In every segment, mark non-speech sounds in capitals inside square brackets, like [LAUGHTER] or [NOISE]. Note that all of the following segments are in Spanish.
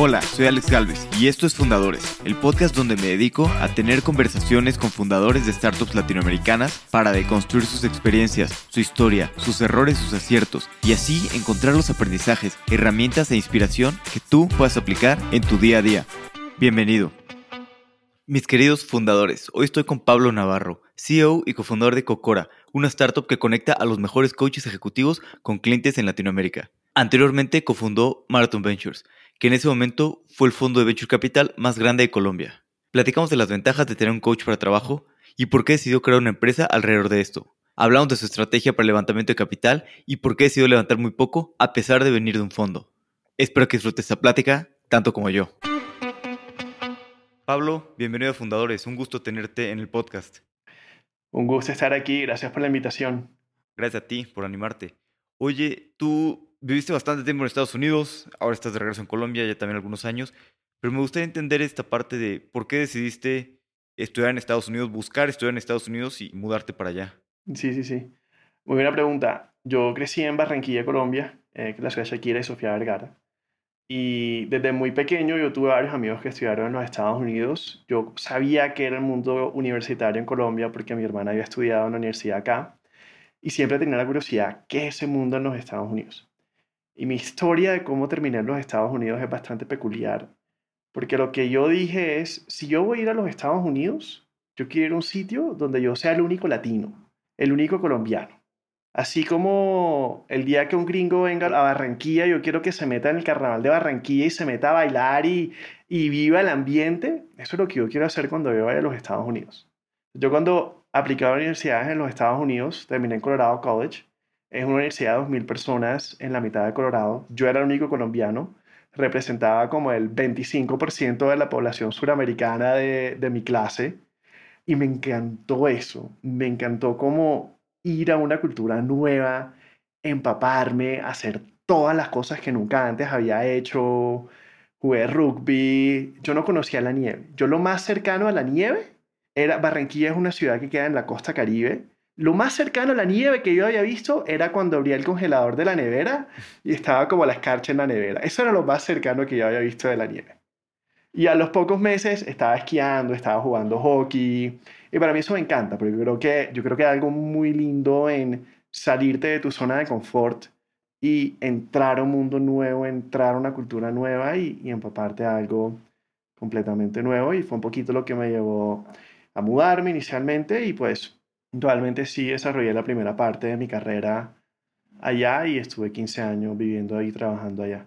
Hola, soy Alex Galvez y esto es Fundadores, el podcast donde me dedico a tener conversaciones con fundadores de startups latinoamericanas para deconstruir sus experiencias, su historia, sus errores, sus aciertos y así encontrar los aprendizajes, herramientas e inspiración que tú puedas aplicar en tu día a día. Bienvenido. Mis queridos fundadores, hoy estoy con Pablo Navarro, CEO y cofundador de Cocora, una startup que conecta a los mejores coaches ejecutivos con clientes en Latinoamérica. Anteriormente cofundó Marathon Ventures, que en ese momento fue el fondo de Venture Capital más grande de Colombia. Platicamos de las ventajas de tener un coach para trabajo y por qué decidió crear una empresa alrededor de esto. Hablamos de su estrategia para el levantamiento de capital y por qué decidió levantar muy poco a pesar de venir de un fondo. Espero que disfrutes esta plática tanto como yo. Pablo, bienvenido a Fundadores. Un gusto tenerte en el podcast. Un gusto estar aquí. Gracias por la invitación. Gracias a ti por animarte. Oye, tú viviste bastante tiempo en Estados Unidos, ahora estás de regreso en Colombia, ya también algunos años, pero me gustaría entender esta parte de por qué decidiste estudiar en Estados Unidos, buscar estudiar en Estados Unidos y mudarte para allá. Sí, sí, sí. Muy buena pregunta. Yo crecí en Barranquilla, Colombia, eh, la ciudad de Shakira y Sofía Vergara. Y desde muy pequeño yo tuve varios amigos que estudiaron en los Estados Unidos. Yo sabía que era el mundo universitario en Colombia porque mi hermana había estudiado en la universidad acá. Y siempre tenía la curiosidad, ¿qué es ese mundo en los Estados Unidos? Y mi historia de cómo terminé en los Estados Unidos es bastante peculiar, porque lo que yo dije es, si yo voy a ir a los Estados Unidos, yo quiero ir a un sitio donde yo sea el único latino, el único colombiano. Así como el día que un gringo venga a Barranquilla, yo quiero que se meta en el carnaval de Barranquilla y se meta a bailar y, y viva el ambiente. Eso es lo que yo quiero hacer cuando yo vaya a los Estados Unidos. Yo cuando aplicaba a universidades en los Estados Unidos, terminé en Colorado College, es una universidad de 2.000 personas en la mitad de Colorado. Yo era el único colombiano. Representaba como el 25% de la población suramericana de, de mi clase. Y me encantó eso. Me encantó como ir a una cultura nueva, empaparme, hacer todas las cosas que nunca antes había hecho. Jugué rugby. Yo no conocía la nieve. Yo lo más cercano a la nieve era Barranquilla es una ciudad que queda en la costa caribe lo más cercano a la nieve que yo había visto era cuando abría el congelador de la nevera y estaba como la escarcha en la nevera. Eso era lo más cercano que yo había visto de la nieve. Y a los pocos meses estaba esquiando, estaba jugando hockey. Y para mí eso me encanta, porque yo creo que, yo creo que hay algo muy lindo en salirte de tu zona de confort y entrar a un mundo nuevo, entrar a una cultura nueva y, y empaparte a algo completamente nuevo. Y fue un poquito lo que me llevó a mudarme inicialmente y pues Actualmente sí desarrollé la primera parte de mi carrera allá y estuve 15 años viviendo ahí, trabajando allá.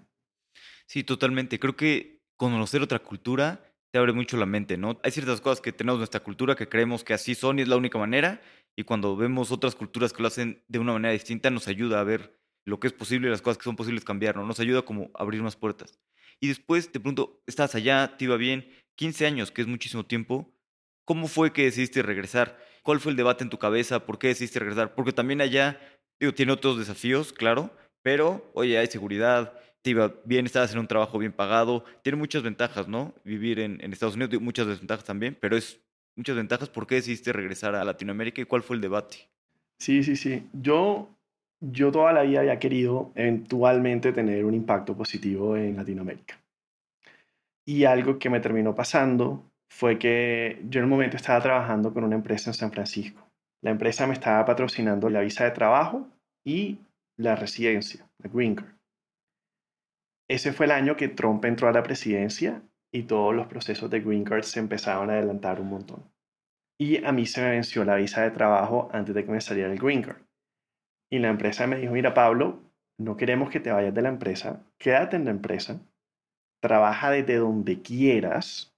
Sí, totalmente. Creo que conocer otra cultura te abre mucho la mente, ¿no? Hay ciertas cosas que tenemos en nuestra cultura que creemos que así son y es la única manera, y cuando vemos otras culturas que lo hacen de una manera distinta, nos ayuda a ver lo que es posible y las cosas que son posibles cambiar, ¿no? Nos ayuda como abrir más puertas. Y después, de pronto, estás allá, te iba bien, 15 años, que es muchísimo tiempo. ¿Cómo fue que decidiste regresar? ¿Cuál fue el debate en tu cabeza? ¿Por qué decidiste regresar? Porque también allá, digo, tiene otros desafíos, claro, pero, oye, hay seguridad, te iba bien, estabas en un trabajo bien pagado, tiene muchas ventajas, ¿no? Vivir en, Estados Unidos, muchas desventajas también, pero es muchas ventajas. ¿Por qué decidiste regresar a Latinoamérica y cuál fue el debate? Sí, sí, sí. Yo, yo toda la vida había querido eventualmente tener un impacto positivo en Latinoamérica. Y algo que me terminó pasando fue que yo en un momento estaba trabajando con una empresa en San Francisco. La empresa me estaba patrocinando la visa de trabajo y la residencia, la Green Card. Ese fue el año que Trump entró a la presidencia y todos los procesos de Green Card se empezaron a adelantar un montón. Y a mí se me venció la visa de trabajo antes de que me saliera el Green Card. Y la empresa me dijo, mira Pablo, no queremos que te vayas de la empresa, quédate en la empresa, trabaja desde donde quieras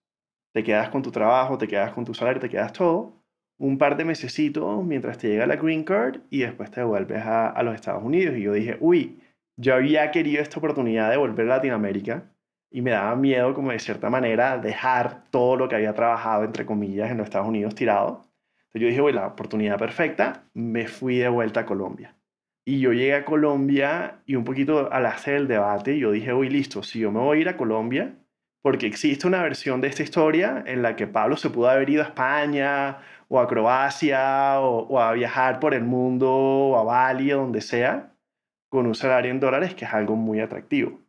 te quedas con tu trabajo, te quedas con tu salario, te quedas todo, un par de mesecitos mientras te llega la green card y después te vuelves a, a los Estados Unidos. Y yo dije, uy, yo había querido esta oportunidad de volver a Latinoamérica y me daba miedo como de cierta manera dejar todo lo que había trabajado, entre comillas, en los Estados Unidos tirado. Entonces yo dije, uy, la oportunidad perfecta, me fui de vuelta a Colombia. Y yo llegué a Colombia y un poquito al hacer el debate, yo dije, uy, listo, si yo me voy a ir a Colombia, porque existe una versión de esta historia en la que Pablo se pudo haber ido a España o a Croacia o, a viajar por el mundo o a Bali o donde sea con un salario en dólares que es algo muy atractivo.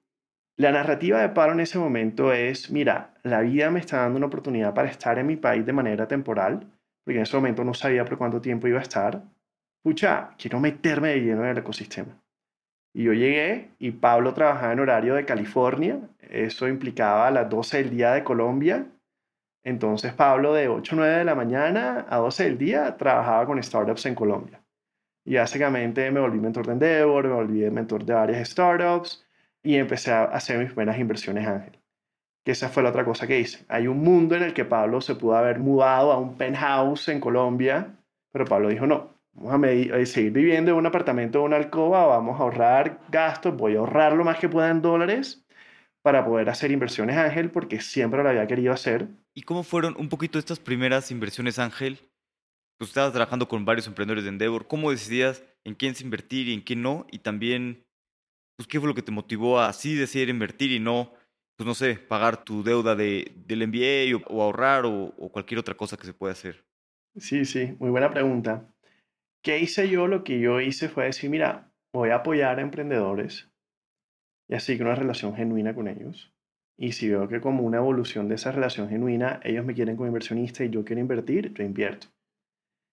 La narrativa de Pablo en ese momento es, mira, la vida me está dando una oportunidad para estar en mi país de manera temporal, porque en ese momento no sabía por cuánto tiempo iba a estar. Pucha, quiero meterme de lleno en el ecosistema. Y yo llegué y Pablo trabajaba en horario de California, eso implicaba a las 12 del día de Colombia. Entonces Pablo de 8 o 9 de la mañana a 12 del día trabajaba con startups en Colombia. Y básicamente me volví mentor de Endeavor, me volví mentor de varias startups y empecé a hacer mis primeras inversiones ángel. Que esa fue la otra cosa que hice. Hay un mundo en el que Pablo se pudo haber mudado a un penthouse en Colombia, pero Pablo dijo no, vamos a, eh, seguir viviendo en un apartamento o una alcoba, vamos a ahorrar gastos, voy a ahorrar lo más que pueda en dólares para poder hacer inversiones ángel porque siempre lo había querido hacer. ¿Y cómo fueron un poquito estas primeras inversiones ángel? Pues estabas trabajando con varios emprendedores de Endeavor. ¿Cómo decidías en quién invertir y en quién no? Y también pues, ¿qué fue lo que te motivó a así decidir invertir y no, pues no sé, pagar tu deuda de, del MBA o, ahorrar o, cualquier otra cosa que se pueda hacer? Sí, sí, muy buena pregunta. ¿Qué hice yo? Lo que yo hice fue decir, mira, voy a apoyar a emprendedores y así que una relación genuina con ellos. Y si veo que como una evolución de esa relación genuina, ellos me quieren como inversionista y yo quiero invertir, yo invierto.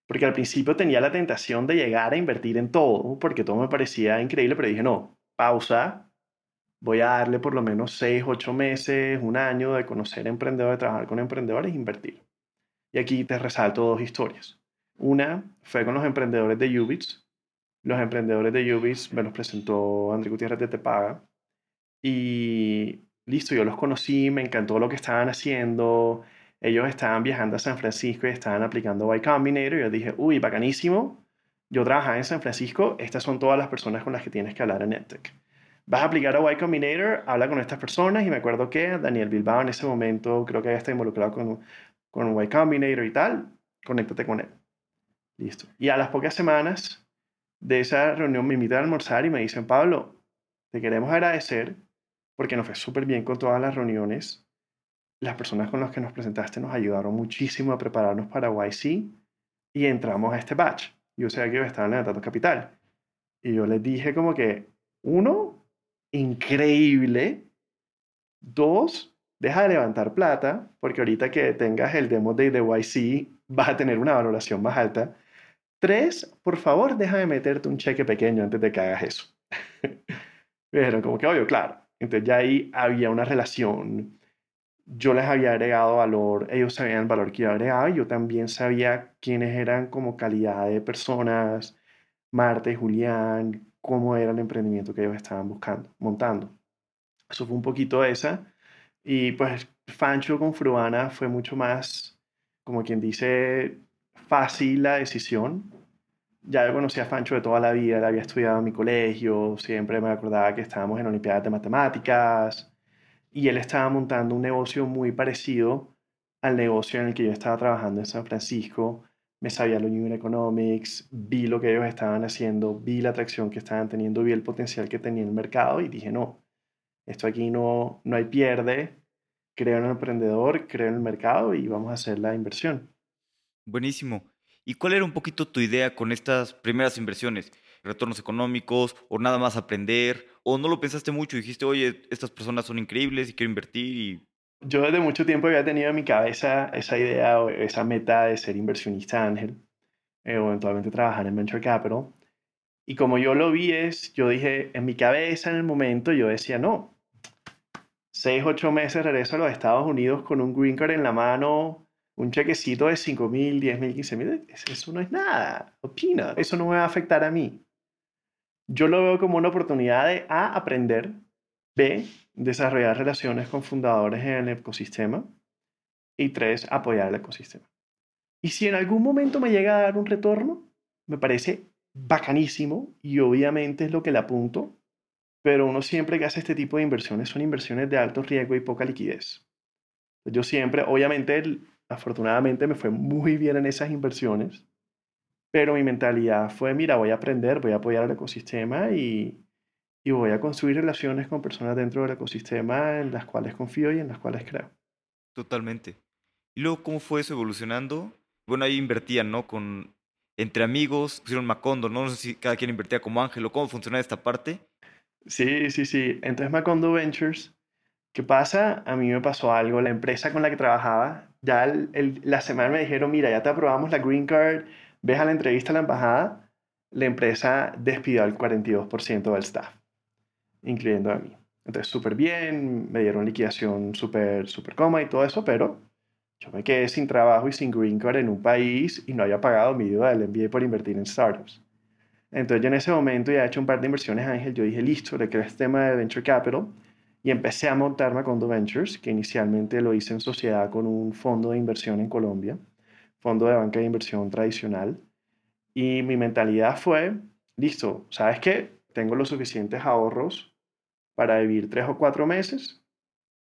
Porque al principio tenía la tentación de llegar a invertir en todo, porque todo me parecía increíble, pero dije, no, pausa, voy a darle por lo menos seis, ocho meses, un año de conocer emprendedores, de trabajar con emprendedores e invertir. Y aquí te resalto dos historias. Una fue con los emprendedores de Ubits. Los emprendedores de Ubits me los presentó André Gutiérrez de Tepaga. Y listo, yo los conocí, me encantó lo que estaban haciendo. Ellos estaban viajando a San Francisco y estaban aplicando Y Combinator. Y yo dije, uy, bacanísimo yo trabajaba en San Francisco, estas son todas las personas con las que tienes que hablar en EdTech. Vas a aplicar a Y Combinator, habla con estas personas y me acuerdo que Daniel Bilbao en ese momento creo que ya está involucrado con, con Y Combinator y tal, conéctate con él. Y a las pocas semanas de esa reunión me invitan a almorzar y me dicen, Pablo, te queremos agradecer porque nos fue súper bien con todas las reuniones. Las personas con las que nos presentaste nos ayudaron muchísimo a prepararnos para YC y entramos a este batch yo sabía que estar levantando capital. Y yo les dije como que, uno, increíble. Dos, deja de levantar plata, porque ahorita que tengas el demo de YC vas a tener una valoración más alta. Tres, por favor, deja de meterte un cheque pequeño antes de que hagas eso. [LAUGHS] Pero como que obvio, claro. Entonces ya ahí había una relación yo les había agregado valor, ellos sabían el valor que yo agregaba y yo también sabía quiénes eran como calidad de personas, Marta y Julián, cómo era el emprendimiento que ellos estaban buscando, montando. Eso fue un poquito esa. Y pues Fancho con Fruana fue mucho más, como quien dice, fácil la decisión. Ya yo conocía a Fancho de toda la vida, él había estudiado en mi colegio, siempre me acordaba que estábamos en Olimpiadas de Matemáticas, y él estaba montando un negocio muy parecido al negocio en el que yo estaba trabajando en San Francisco. Me sabía lo New Economics, vi lo que ellos estaban haciendo, vi la atracción que estaban teniendo, vi el potencial que tenía el mercado y dije, no, esto aquí no, no hay pierde, creo en el emprendedor, creo en el mercado y vamos a hacer la inversión. Buenísimo. ¿Y cuál era un poquito tu idea con estas primeras inversiones? ¿Retornos económicos o nada más aprender? ¿O no lo pensaste mucho dijiste, oye, estas personas son increíbles y quiero invertir? Y... Yo desde mucho tiempo había tenido en mi cabeza esa idea o esa meta de ser inversionista ángel eh, o eventualmente trabajar en Venture Capital. Y como yo lo vi es, yo dije, en mi cabeza en el momento yo decía, no, seis, ocho meses regreso a los Estados Unidos con un green card en la mano, un chequecito de 5 mil, 10 mil, 15 mil, eso no es nada, opina, eso no me va a afectar a mí. Yo lo veo como una oportunidad de A, aprender, B, desarrollar relaciones con fundadores en el ecosistema y tres, apoyar el ecosistema. Y si en algún momento me llega a dar un retorno, me parece bacanísimo y obviamente es lo que le apunto, pero uno siempre que hace este tipo de inversiones son inversiones de alto riesgo y poca liquidez. Yo siempre, obviamente, afortunadamente me fue muy bien en esas inversiones, pero mi mentalidad fue, mira, voy a aprender, voy a apoyar el ecosistema y, y voy a construir relaciones con personas dentro del ecosistema en las cuales confío y en las cuales creo. Totalmente. ¿Y luego cómo fue eso evolucionando? Bueno, ahí invertían, ¿no? Con, entre amigos, pusieron Macondo, ¿no? No sé si cada quien invertía como Ángel o cómo funcionaba esta parte. Sí, sí, sí. Entonces Macondo Ventures ¿Qué pasa? A mí me pasó algo. La empresa con la que trabajaba, ya la semana me dijeron, mira, ya te aprobamos la green card, ves a la entrevista a la embajada. La empresa despidió al 42% del staff, incluyendo a mí. Entonces, súper bien, me dieron liquidación súper, súper cómoda y todo eso, pero yo me quedé sin trabajo y sin green card en un país y no había pagado mi deuda del MBA por invertir en startups. Entonces, yo en ese momento ya he hecho un par de inversiones, Ángel. Yo dije, listo, le este tema de Venture Capital y empecé a montar Macondo Ventures, que inicialmente lo hice en sociedad con un fondo de inversión en Colombia, fondo de banca de inversión tradicional. Y mi mentalidad fue, listo, ¿sabes qué? Tengo los suficientes ahorros para vivir tres o cuatro meses,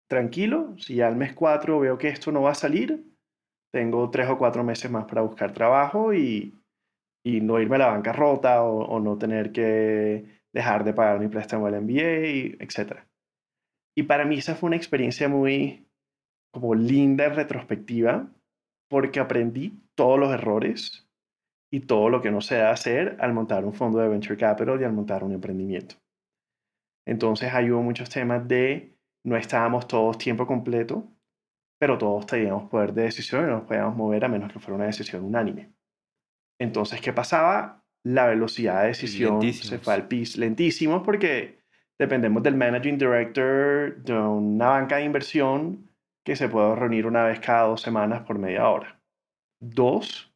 tranquilo, si al mes cuatro veo que esto no va a salir, tengo tres o cuatro meses más para buscar trabajo y, y no irme a la bancarrota o, o no tener que dejar de pagar mi préstamo al MBA, etc. Y para mí esa fue una experiencia muy como linda en retrospectiva porque aprendí todos los errores y todo lo que no se debe hacer al montar un fondo de venture capital y al montar un emprendimiento. Entonces ahí hubo muchos temas de no estábamos todos tiempo completo, pero todos teníamos poder de decisión y no nos podíamos mover a menos que fuera una decisión unánime. Entonces, ¿qué pasaba? La velocidad de decisión se fue al pis lentísimo porque dependemos del managing director de una banca de inversión que se puede reunir una vez cada dos semanas por media hora. Dos,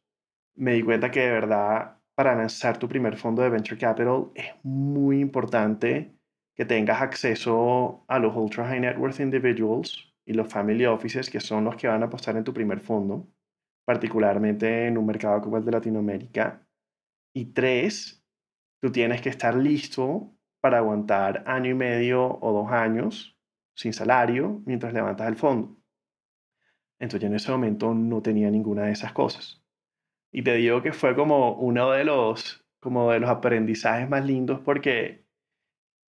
me di cuenta que de verdad para lanzar tu primer fondo de venture capital es muy importante que tengas acceso a los ultra high net worth individuals y los family offices que son los que van a apostar en tu primer fondo, particularmente en un mercado como el de Latinoamérica. Y tres, tú tienes que estar listo para aguantar año y medio o dos años sin salario mientras levantas el fondo. Entonces yo en ese momento no tenía ninguna de esas cosas. Y te digo que fue como uno de los, como de los aprendizajes más lindos porque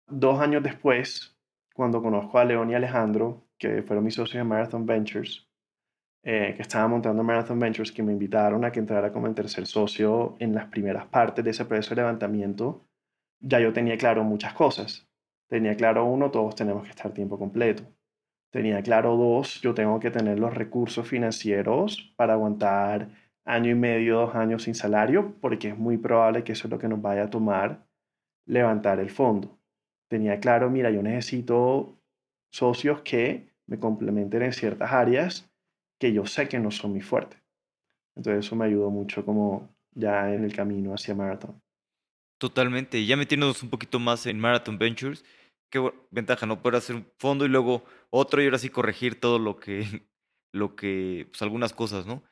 dos años después, cuando conozco a León y Alejandro, que fueron mis socios en Marathon Ventures, eh, que estaban montando Marathon Ventures, que me invitaron a que entrara como el tercer socio en las primeras partes de ese proceso de levantamiento, ya yo tenía claro muchas cosas. Tenía claro uno, todos tenemos que estar tiempo completo. Tenía claro dos, yo tengo que tener los recursos financieros para aguantar año y medio, dos años sin salario, porque es muy probable que eso es lo que nos vaya a tomar levantar el fondo. Tenía claro, mira, yo necesito socios que me complementen en ciertas áreas que yo sé que no son muy fuertes. Entonces eso me ayudó mucho como ya en el camino hacia Marathon. Totalmente. Ya metiéndonos un poquito más en Marathon Ventures, qué ventaja, ¿no? Poder hacer un fondo y luego otro y ahora sí corregir todo lo que, [LAUGHS] lo que, pues algunas cosas, ¿no?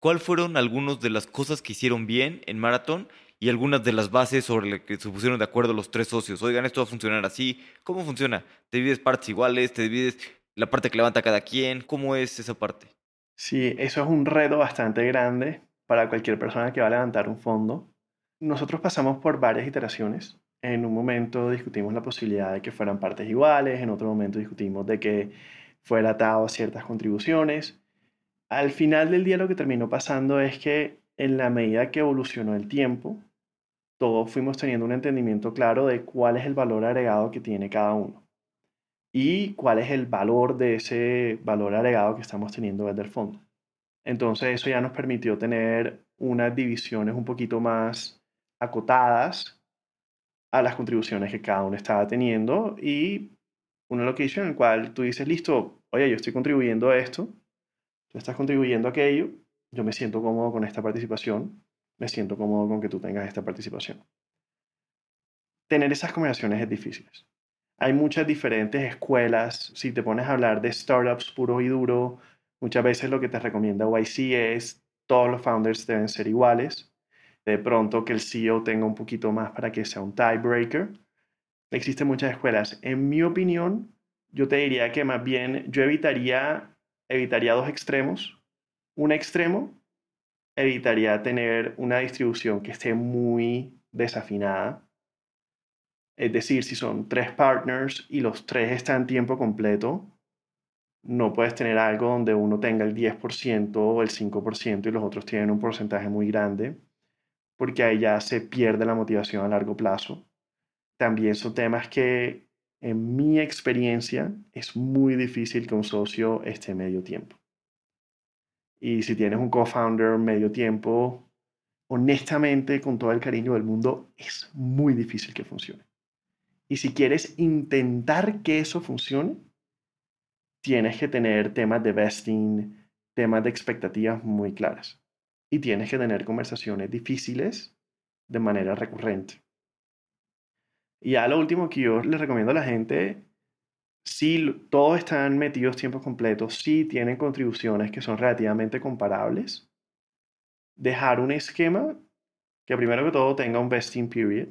¿Cuál fueron algunas de las cosas que hicieron bien en Marathon y algunas de las bases sobre las que se pusieron de acuerdo los tres socios? Oigan, esto va a funcionar así. ¿Cómo funciona? ¿Te divides partes iguales? ¿Te divides la parte que levanta cada quien? ¿Cómo es esa parte? Sí, eso es un reto bastante grande para cualquier persona que va a levantar un fondo. Nosotros pasamos por varias iteraciones. En un momento discutimos la posibilidad de que fueran partes iguales, en otro momento discutimos de que fuera atado a ciertas contribuciones al final del día lo que terminó pasando es que en la medida que evolucionó el tiempo, todos fuimos teniendo un entendimiento claro de cuál es el valor agregado que tiene cada uno y cuál es el valor de ese valor agregado que estamos teniendo desde el fondo. Entonces eso ya nos permitió tener unas divisiones un poquito más acotadas a las contribuciones que cada uno estaba teniendo y una location en el cual tú dices, listo, oye, yo estoy contribuyendo a esto, tú estás contribuyendo a aquello, yo me siento cómodo con esta participación, me siento cómodo con que tú tengas esta participación. Tener esas conversaciones es difícil. Hay muchas diferentes escuelas. Si te pones a hablar de startups puro y duro, muchas veces lo que te recomienda YC es todos los founders deben ser iguales. De pronto que el CEO tenga un poquito más para que sea un tiebreaker. Existen muchas escuelas. En mi opinión, yo te diría que más bien yo evitaría evitaría dos extremos. Un extremo evitaría tener una distribución que esté muy desafinada. Es decir, si son tres partners y los tres están tiempo completo, no puedes tener algo donde uno tenga el 10% o el 5% y los otros tienen un porcentaje muy grande, porque ahí ya se pierde la motivación a largo plazo. También son temas que en mi experiencia, es muy difícil que un socio esté medio tiempo. Y si tienes un co-founder medio tiempo, honestamente, con todo el cariño del mundo, es muy difícil que funcione. Y si quieres intentar que eso funcione, tienes que tener temas de vesting, temas de expectativas muy claras. Y tienes que tener conversaciones difíciles de manera recurrente. Y ya lo último que yo les recomiendo a la gente, si todos están metidos tiempos completos, si tienen contribuciones que son relativamente comparables, dejar un esquema que primero que todo tenga un vesting period,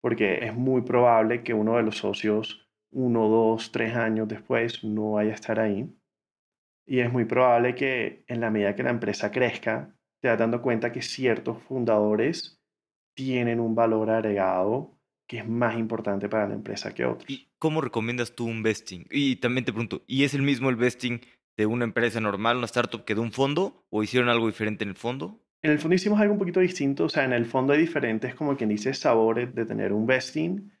porque es muy probable que uno de los socios uno, dos, tres años después no vaya a estar ahí. Y es muy probable que en la medida que la empresa crezca, te vas dando cuenta que ciertos fundadores tienen un valor agregado que es más importante para la empresa que otros. ¿Y cómo recomiendas tú un vesting? Y también te pregunto, ¿y es el mismo el vesting de una empresa normal, una startup, que de un fondo? ¿O hicieron algo diferente en el fondo? En el fondo hicimos algo un poquito distinto, o sea, en el fondo hay diferentes, como quien dice, sabores de tener un vesting.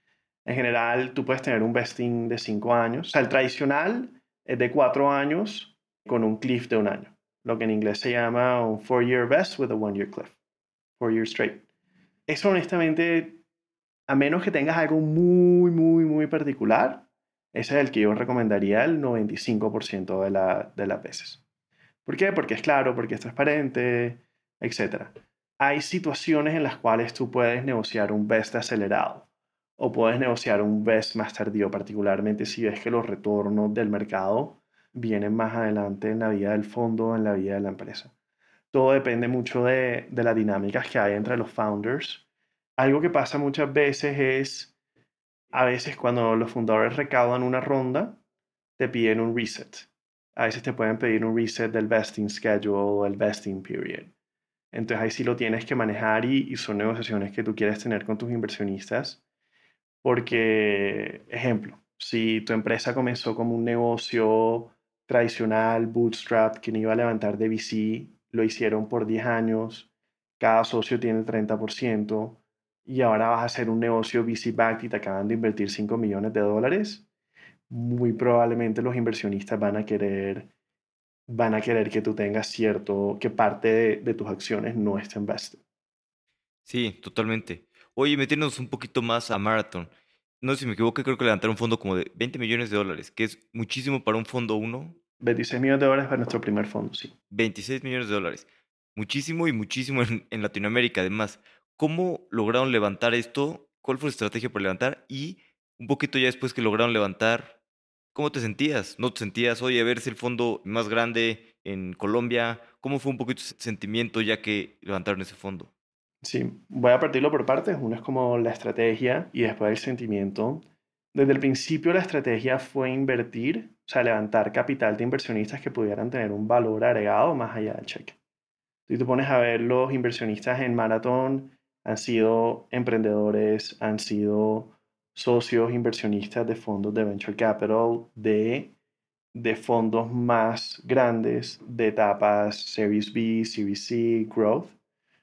En general, tú puedes tener un vesting de cinco años. O sea, el tradicional es de cuatro años con un cliff de un año, lo que en inglés se llama un four-year vest with a one-year cliff, four years straight. Eso honestamente a menos que tengas algo muy, muy, muy particular, ese es el que yo recomendaría el 95% de, la, de las veces. ¿Por qué? Porque es claro, porque es transparente, etc. Hay situaciones en las cuales tú puedes negociar un best acelerado o puedes negociar un best más tardío, particularmente si ves que los retornos del mercado vienen más adelante en la vida del fondo, en la vida de la empresa. Todo depende mucho de, de las dinámicas que hay entre los founders algo que pasa muchas veces es, a veces cuando los fundadores recaudan una ronda, te piden un reset. A veces te pueden pedir un reset del vesting schedule o el vesting period. Entonces ahí sí lo tienes que manejar y, y son negociaciones que tú quieres tener con tus inversionistas. Porque, ejemplo, si tu empresa comenzó como un negocio tradicional, bootstrap, que no iba a levantar de VC, lo hicieron por 10 años, cada socio tiene el 30%, y ahora vas a hacer un negocio VC-backed y te acaban de invertir 5 millones de dólares, muy probablemente los inversionistas van a querer van a querer que tú tengas cierto, que parte de, tus acciones no esté invested. Sí, totalmente. Oye, metiéndonos un poquito más a Marathon. No sé si me equivoco, creo que levantaron un fondo como de 20 millones de dólares, que es muchísimo para un fondo uno. 26 millones de dólares para nuestro primer fondo, sí. 26 millones de dólares. Muchísimo y muchísimo en, en Latinoamérica, además. ¿Cómo lograron levantar esto? ¿Cuál fue la estrategia para levantar? Y un poquito ya después que lograron levantar, ¿cómo te sentías? ¿No te sentías, oye, a ver si el fondo más grande en Colombia? ¿Cómo fue un poquito ese sentimiento ya que levantaron ese fondo? Sí, voy a partirlo por partes. Uno es como la estrategia y después el sentimiento. Desde el principio la estrategia fue invertir, sea, levantar capital de inversionistas que pudieran tener un valor agregado más allá del cheque. Si tú pones a ver los inversionistas en Marathon, han sido emprendedores, han sido socios inversionistas de fondos de venture capital, de, de fondos más grandes, de etapas Series B, Series C, Growth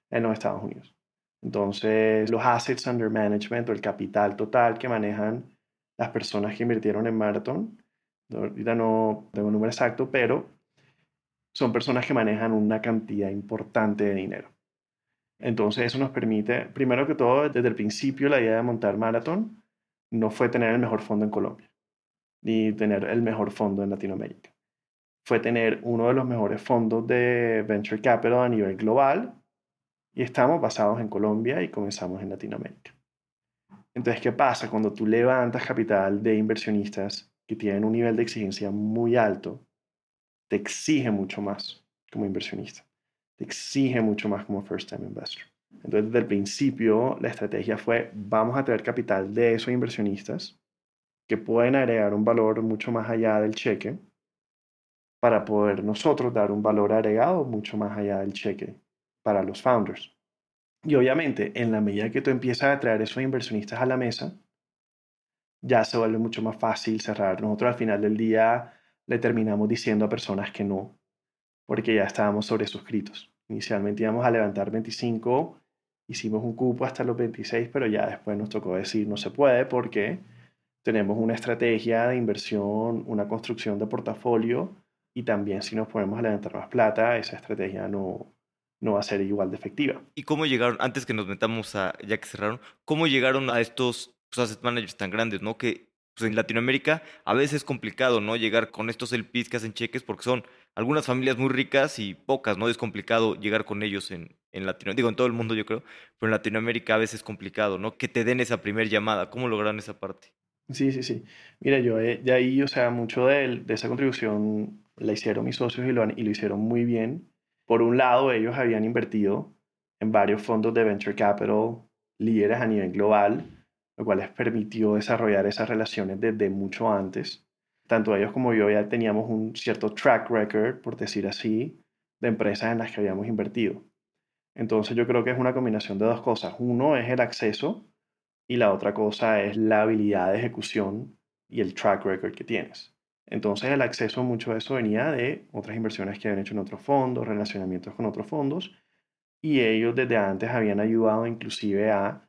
en los Estados Unidos. Entonces, los assets under management o el capital total que manejan las personas que invirtieron en Marathon, ahorita no tengo un número exacto, pero son personas que manejan una cantidad importante de dinero. Entonces eso nos permite, primero que todo, desde el principio la idea de montar Marathon no fue tener el mejor fondo en Colombia, ni tener el mejor fondo en Latinoamérica. Fue tener uno de los mejores fondos de Venture Capital a nivel global y estamos basados en Colombia y comenzamos en Latinoamérica. Entonces, ¿qué pasa cuando tú levantas capital de inversionistas que tienen un nivel de exigencia muy alto? Te exige mucho más como inversionista te exige mucho más como first time investor. Entonces, desde el principio, la estrategia fue, vamos a traer capital de esos inversionistas que pueden agregar un valor mucho más allá del cheque para poder nosotros dar un valor agregado mucho más allá del cheque para los founders. Y obviamente, en la medida que tú empiezas a traer esos inversionistas a la mesa, ya se vuelve mucho más fácil cerrar. Nosotros al final del día le terminamos diciendo a personas que no, porque ya estábamos sobresuscritos. Inicialmente íbamos a levantar 25, hicimos un cupo hasta los 26, pero ya después nos tocó decir no se puede porque tenemos una estrategia de inversión, una construcción de portafolio y también si nos ponemos a levantar más plata, esa estrategia no, no va a ser igual de efectiva. ¿Y cómo llegaron, antes que nos metamos a, ya que cerraron, cómo llegaron a estos pues, asset managers tan grandes, ¿no? Que pues, en Latinoamérica a veces es complicado, ¿no? Llegar con estos LPs que hacen cheques porque son algunas familias muy ricas y pocas, ¿no? Es complicado llegar con ellos en, en Latinoamérica, digo, en todo el mundo yo creo, pero en Latinoamérica a veces es complicado, ¿no? Que te den esa primera llamada. ¿Cómo lograron esa parte? Sí, sí, sí. Mira, yo eh, de ahí, o sea, mucho de, de, esa contribución la hicieron mis socios y lo, y lo hicieron muy bien. Por un lado, ellos habían invertido en varios fondos de venture capital líderes a nivel global, lo cual les permitió desarrollar esas relaciones desde mucho antes. Tanto ellos como yo ya teníamos un cierto track record, por decir así, de empresas en las que habíamos invertido. Entonces yo creo que es una combinación de dos cosas. Uno es el acceso y la otra cosa es la habilidad de ejecución y el track record que tienes. Entonces el acceso, mucho de eso venía de otras inversiones que habían hecho en otros fondos, relacionamientos con otros fondos, y ellos desde antes habían ayudado inclusive a,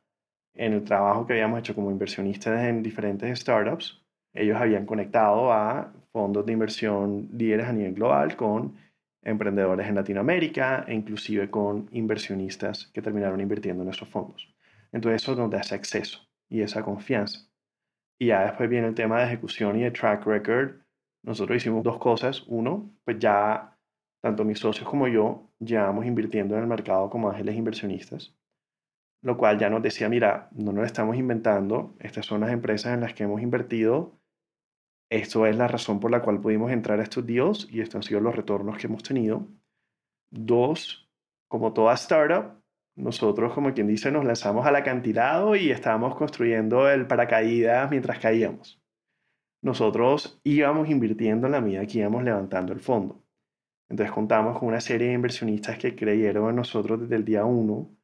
en el trabajo que habíamos hecho como inversionistas en diferentes startups, ellos habían conectado a fondos de inversión líderes a nivel global con emprendedores en Latinoamérica e inclusive con inversionistas que terminaron invirtiendo en esos fondos. Entonces eso nos da ese acceso y esa confianza. Y ya después viene el tema de ejecución y de track record nosotros hicimos dos cosas. Uno, pues ya tanto mis socios como yo llevamos invirtiendo en el mercado como ángeles inversionistas, lo cual ya nos decía, mira, no nos estamos inventando, estas son las empresas en las que hemos invertido, esto es la razón por la cual pudimos entrar a estos deals y estos han sido los retornos que hemos tenido. Dos, como toda startup, nosotros, como quien dice, nos lanzamos al acantilado y estábamos construyendo el paracaídas mientras caíamos nosotros íbamos invirtiendo en la medida que íbamos levantando el fondo. Entonces contamos con una serie de inversionistas que creyeron en nosotros desde el día uno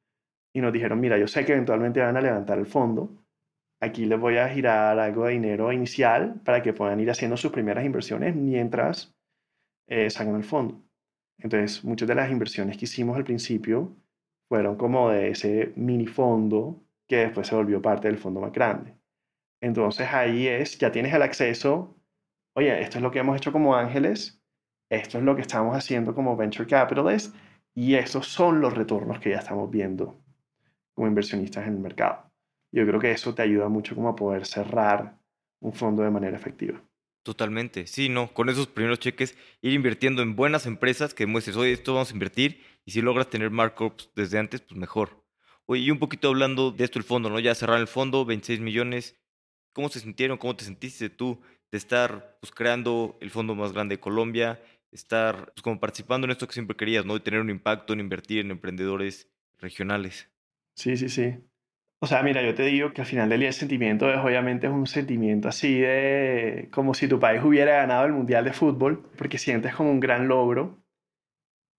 y nos dijeron, mira, yo sé que eventualmente van a levantar el fondo, aquí les voy a girar algo de dinero inicial para que puedan ir haciendo sus primeras inversiones mientras eh, sacan el fondo. Entonces, muchas de las inversiones que hicimos al principio fueron como de ese mini fondo que después se volvió parte del fondo más grande. Entonces ahí es, ya tienes el acceso, oye, esto es lo que hemos hecho como ángeles, esto es lo que estamos haciendo como venture capitalists y estos son los retornos que ya estamos viendo como inversionistas en el mercado. Yo creo que eso te ayuda mucho como a poder cerrar un fondo de manera efectiva. Totalmente, sí, no, con esos primeros cheques, ir invirtiendo en buenas empresas que demuestres, oye, esto vamos a invertir, y si logras tener markups desde antes, pues mejor. Oye, y un poquito hablando de esto, el fondo, ¿no? Ya cerrar el fondo, 26 millones, ¿Cómo se sintieron? ¿Cómo te sentiste tú de estar pues, creando el fondo más grande de Colombia? Estar pues, como participando en esto que siempre querías, ¿no? De tener un impacto en invertir en emprendedores regionales. Sí, sí, sí. O sea, mira, yo te digo que al final del día el sentimiento es obviamente es un sentimiento así de como si tu país hubiera ganado el Mundial de Fútbol, porque sientes como un gran logro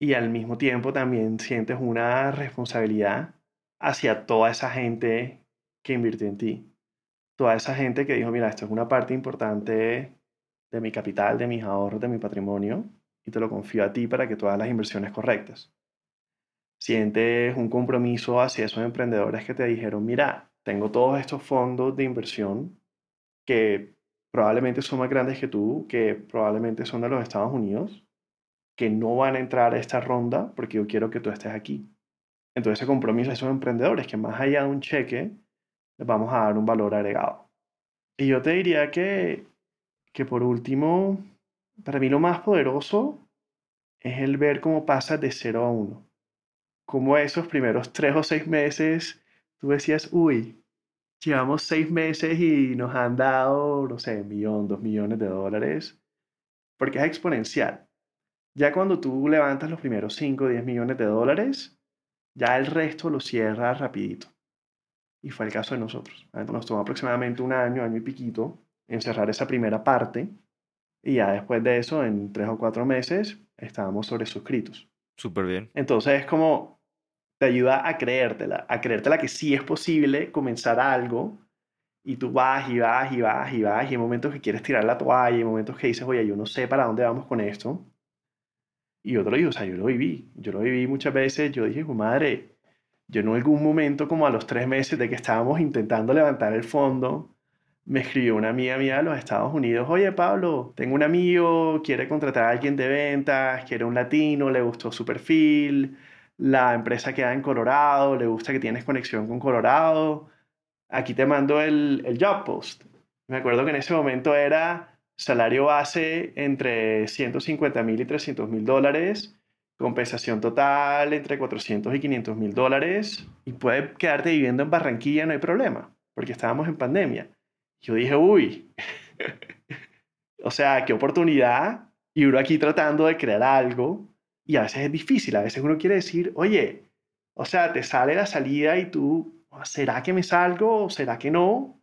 y al mismo tiempo también sientes una responsabilidad hacia toda esa gente que invirtió en ti toda esa gente que dijo, mira, esto es una parte importante de mi capital, de mis ahorros, de mi patrimonio, y te lo confío a ti para que tú hagas las inversiones correctas. Sientes un compromiso hacia esos emprendedores que te dijeron, mira, tengo todos estos fondos de inversión que probablemente son más grandes que tú, que probablemente son de los Estados Unidos, que no van a entrar a esta ronda porque yo quiero que tú estés aquí. Entonces ese compromiso a esos emprendedores que más allá de un cheque, les vamos a dar un valor agregado. Y yo te diría que, que por último, para mí lo más poderoso es el ver cómo pasa de 0 a 1. Como esos primeros tres o seis meses, tú decías, uy, llevamos seis meses y nos han dado, no sé, un millón, dos millones de dólares, porque es exponencial. Ya cuando tú levantas los primeros 5 o 10 millones de dólares, ya el resto lo cierras rapidito. Y fue el caso de nosotros. Nos tomó aproximadamente un año, año y piquito, encerrar esa primera parte. Y ya después de eso, en tres o cuatro meses, estábamos sobre suscritos. Súper bien. Entonces es como, te ayuda a creértela, a creértela que sí es posible comenzar algo y tú vas y vas y vas y vas y hay momentos que quieres tirar la toalla, hay momentos que dices, oye, yo no sé para dónde vamos con esto. Y otro digo, o sea, yo lo viví, yo lo viví muchas veces, yo dije, madre, yo en algún momento, como a los tres meses de que estábamos intentando levantar el fondo, me escribió una amiga mía de los Estados Unidos, oye Pablo, tengo un amigo, quiere contratar a alguien de ventas, quiere un latino, le gustó su perfil, la empresa queda en Colorado, le gusta que tienes conexión con Colorado, aquí te mando el, el job post. Me acuerdo que en ese momento era salario base entre 150 mil y 300 mil dólares, compensación total entre 400 y 500 mil dólares y puede quedarte viviendo en Barranquilla, no hay problema, porque estábamos en pandemia. Yo dije, uy, [LAUGHS] o sea, qué oportunidad. Y uno aquí tratando de crear algo. Y a veces es difícil, a veces uno quiere decir, oye, o sea, te sale la salida y tú, ¿será que me salgo o será que no?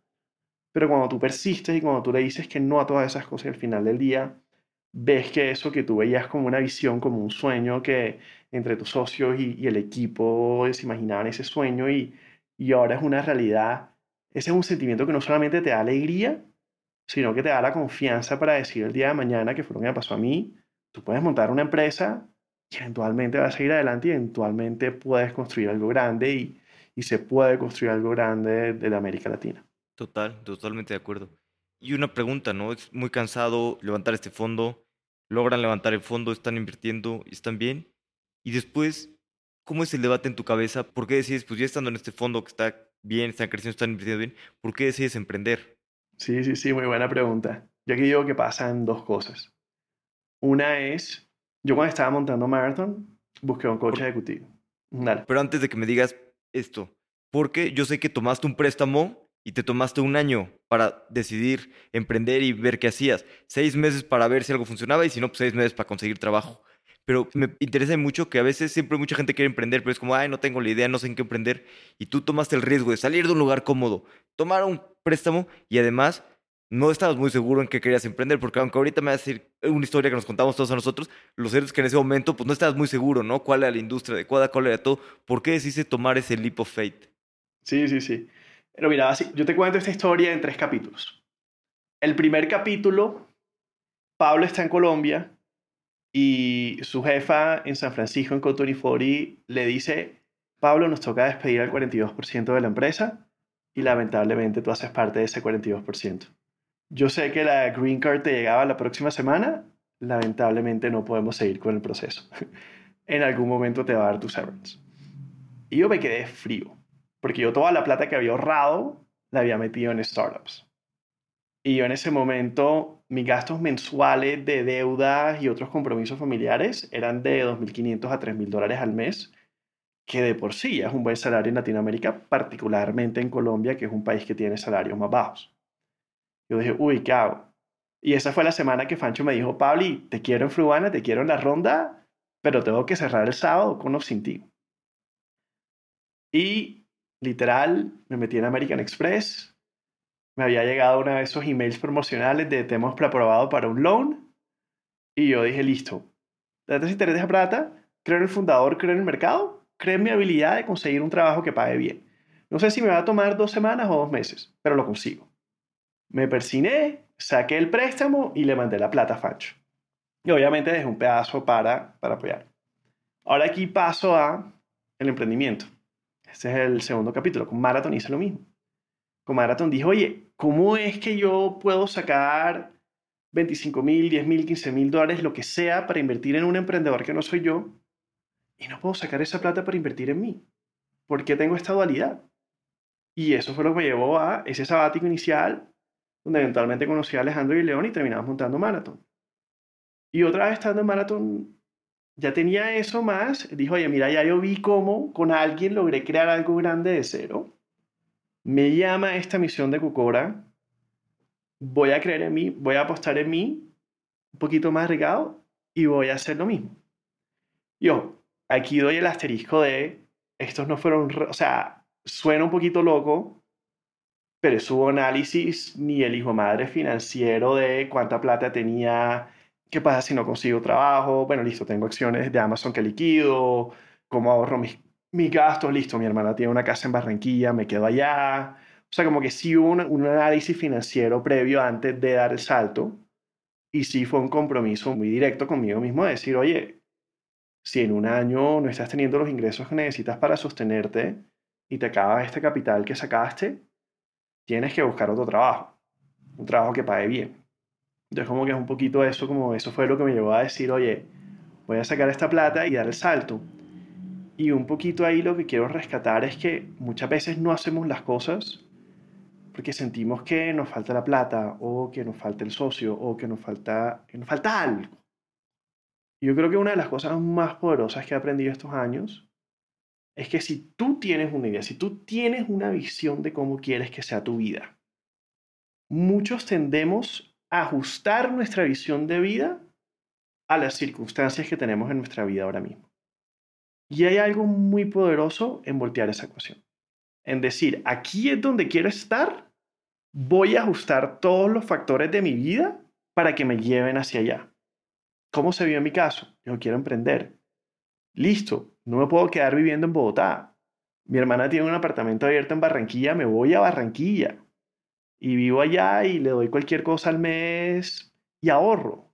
Pero cuando tú persistes y cuando tú le dices que no a todas esas cosas al final del día, ves que eso que tú veías como una visión, como un sueño que entre tus socios y, el equipo se imaginaban ese sueño y, y ahora es una realidad ese es un sentimiento que no solamente te da alegría, sino que te da la confianza para decir el día de mañana, que fue lo que me pasó a mí, tú puedes montar una empresa y eventualmente vas a ir adelante y eventualmente puedes construir algo grande y, y se puede construir algo grande de, la América Latina. Total, totalmente de acuerdo. Y una pregunta, ¿no? Es muy cansado levantar este fondo, logran levantar el fondo, están invirtiendo y están bien. Y después, ¿cómo es el debate en tu cabeza? ¿Por qué decides, pues ya estando en este fondo que está bien, están creciendo, están invirtiendo bien, ¿por qué decides emprender? Sí, sí, sí, muy buena pregunta. Yo aquí digo que pasan dos cosas. Una es, yo cuando estaba montando Marathon, busqué un coach ejecutivo. Dale. Pero antes de que me digas esto, porque yo sé que tomaste un préstamo y te tomaste un año para decidir emprender y ver qué hacías. Seis meses para ver si algo funcionaba y si no, pues seis meses para conseguir trabajo. Pero me interesa mucho que a veces siempre mucha gente quiere emprender, pero es como, ay, no tengo la idea, no sé en qué emprender. Y tú tomaste el riesgo de salir de un lugar cómodo, tomar un préstamo y además no estabas muy seguro en qué querías emprender, porque aunque ahorita me vas a decir una historia que nos contamos todos a nosotros, los es que en ese momento pues no estabas muy seguro, ¿no? ¿Cuál era la industria adecuada? ¿Cuál era todo? ¿Por qué decidiste tomar ese leap of faith? Sí, sí, sí. Pero mira, así, yo te cuento esta historia en tres capítulos. El primer capítulo, Pablo está en Colombia y su jefa en San Francisco, en Cotonifori, le dice, Pablo, nos toca despedir al 42% de la empresa y lamentablemente tú haces parte de ese 42%. Yo sé que la Green Card te llegaba la próxima semana, lamentablemente no podemos seguir con el proceso. [LAUGHS] en algún momento te va a dar tu severance. Y yo me quedé frío, porque yo toda la plata que había ahorrado la había metido en startups. Y yo en ese momento, mis gastos mensuales de deudas y otros compromisos familiares eran de 2.500 a 3.000 dólares al mes, que de por sí es un buen salario en Latinoamérica, particularmente en Colombia, que es un país que tiene salarios más bajos. Yo dije, uy, ¿qué hago? Y esa fue la semana que Fancho me dijo, Pabli, te quiero en Fruana, te quiero en la ronda, pero tengo que cerrar el sábado con los sin Y literal, me metí en American Express, me había llegado uno de esos emails promocionales de te hemos preaprobado para un loan. Y yo dije, listo, date interés de plata, creo en el fundador, creo en el mercado, creo en mi habilidad de conseguir un trabajo que pague bien. No sé si me va a tomar dos semanas o dos meses, pero lo consigo. Me persiné, saqué el préstamo y le mandé la plata a Fancho. Y obviamente dejé un pedazo para, para apoyar. Ahora aquí paso a el emprendimiento. Este es el segundo capítulo. Con Marathon hice lo mismo con Marathon dije, oye, ¿cómo es que yo puedo sacar 25 mil, 10 mil, 15 mil dólares, lo que sea, para invertir en un emprendedor que no soy yo? Y no puedo sacar esa plata para invertir en mí. ¿Por qué tengo esta dualidad? Y eso fue lo que me llevó a ese sabático inicial, donde eventualmente conocí a Alejandro y León y terminamos montando Marathon. Y otra vez estando en Marathon, ya tenía eso más. Dijo, oye, mira, ya yo vi cómo con alguien logré crear algo grande de cero me llama esta misión de Cucora, voy a creer en mí, voy a apostar en mí, un poquito más regado, y voy a hacer lo mismo. Yo, aquí doy el asterisco de, estos no fueron, o sea, suena un poquito loco, pero su análisis ni el hijo madre financiero de cuánta plata tenía, qué pasa si no consigo trabajo, bueno, listo, tengo acciones de Amazon que liquido, cómo ahorro mis mi gasto, listo, mi hermana tiene una casa en Barranquilla, me quedo allá. O sea, como que sí hubo un, un análisis financiero previo antes de dar el salto. Y sí fue un compromiso muy directo conmigo mismo de decir, oye, si en un año no estás teniendo los ingresos que necesitas para sostenerte y te acaba este capital que sacaste, tienes que buscar otro trabajo. un trabajo que pague bien. Entonces como que es un poquito eso, como eso fue lo que me llevó a decir, oye, voy a sacar esta plata y dar el salto. Y un poquito ahí lo que quiero rescatar es que muchas veces no hacemos las cosas porque sentimos que nos falta la plata o que nos falta el socio o que nos falta, que nos falta algo. Yo creo que una de las cosas más poderosas que he aprendido estos años es que si tú tienes una idea, si tú tienes una visión de cómo quieres que sea tu vida, muchos tendemos a ajustar nuestra visión de vida a las circunstancias que tenemos en nuestra vida ahora mismo. Y hay algo muy poderoso en voltear esa ecuación. En decir, aquí es donde quiero estar, voy a ajustar todos los factores de mi vida para que me lleven hacia allá. ¿Cómo se vio en mi caso? Yo quiero emprender. Listo, no me puedo quedar viviendo en Bogotá. Mi hermana tiene un apartamento abierto en Barranquilla, me voy a Barranquilla. Y vivo allá y le doy cualquier cosa al mes y ahorro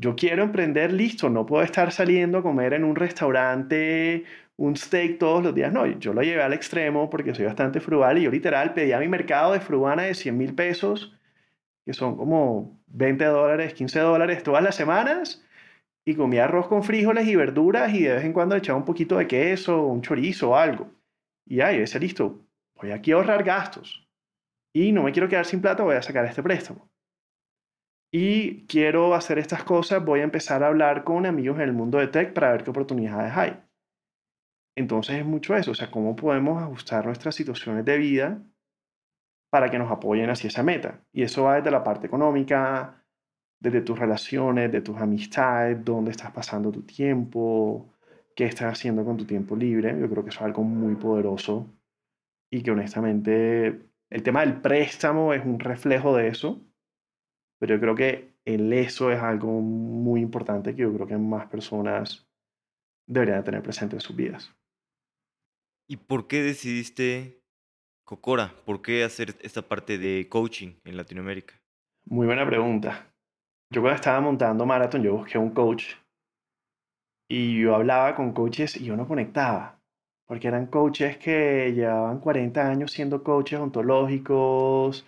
yo quiero emprender, listo, no puedo estar saliendo a comer en un restaurante un steak todos los días, no, yo lo llevé al extremo porque soy bastante frugal y yo literal pedía mi mercado de frugana de 100 mil pesos, que son como 20 dólares, 15 dólares todas las semanas, y comía arroz con frijoles y verduras y de vez en cuando echaba un poquito de queso, un chorizo o algo. Y ahí, ese listo, voy aquí a ahorrar gastos. Y no me quiero quedar sin plata, voy a sacar este préstamo y quiero hacer estas cosas, voy a empezar a hablar con amigos en el mundo de tech para ver qué oportunidades hay. Entonces es mucho eso, o sea, cómo podemos ajustar nuestras situaciones de vida para que nos apoyen hacia esa meta. Y eso va desde la parte económica, desde tus relaciones, de tus amistades, dónde estás pasando tu tiempo, qué estás haciendo con tu tiempo libre. Yo creo que eso es algo muy poderoso y que honestamente el tema del préstamo es un reflejo de eso pero yo creo que el eso es algo muy importante que yo creo que más personas deberían tener presente en sus vidas. ¿Y por qué decidiste Cocora? ¿Por qué hacer esta parte de coaching en Latinoamérica? Muy buena pregunta. Yo cuando estaba montando Marathon, yo busqué un coach y yo hablaba con coaches y yo no conectaba, porque eran coaches que llevaban 40 años siendo coaches ontológicos,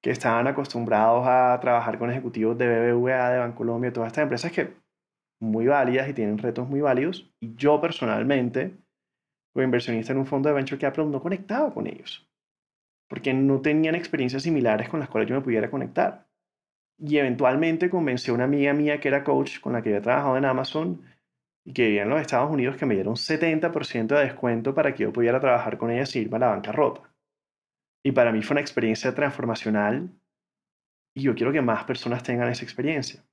que estaban acostumbrados a trabajar con ejecutivos de BBVA, de Bancolombia, todas estas empresas que muy válidas y tienen retos muy válidos. Y yo personalmente, como inversionista en un fondo de venture capital, no conectaba con ellos, porque no tenían experiencias similares con las cuales yo me pudiera conectar. Y eventualmente convencí a una amiga mía que era coach con la que había trabajado en Amazon y que vivía en los Estados Unidos que me dieron 70% de descuento para que yo pudiera trabajar con ella sin irme a la bancarrota. Y para mí fue una experiencia transformacional y yo quiero que más personas tengan esa experiencia.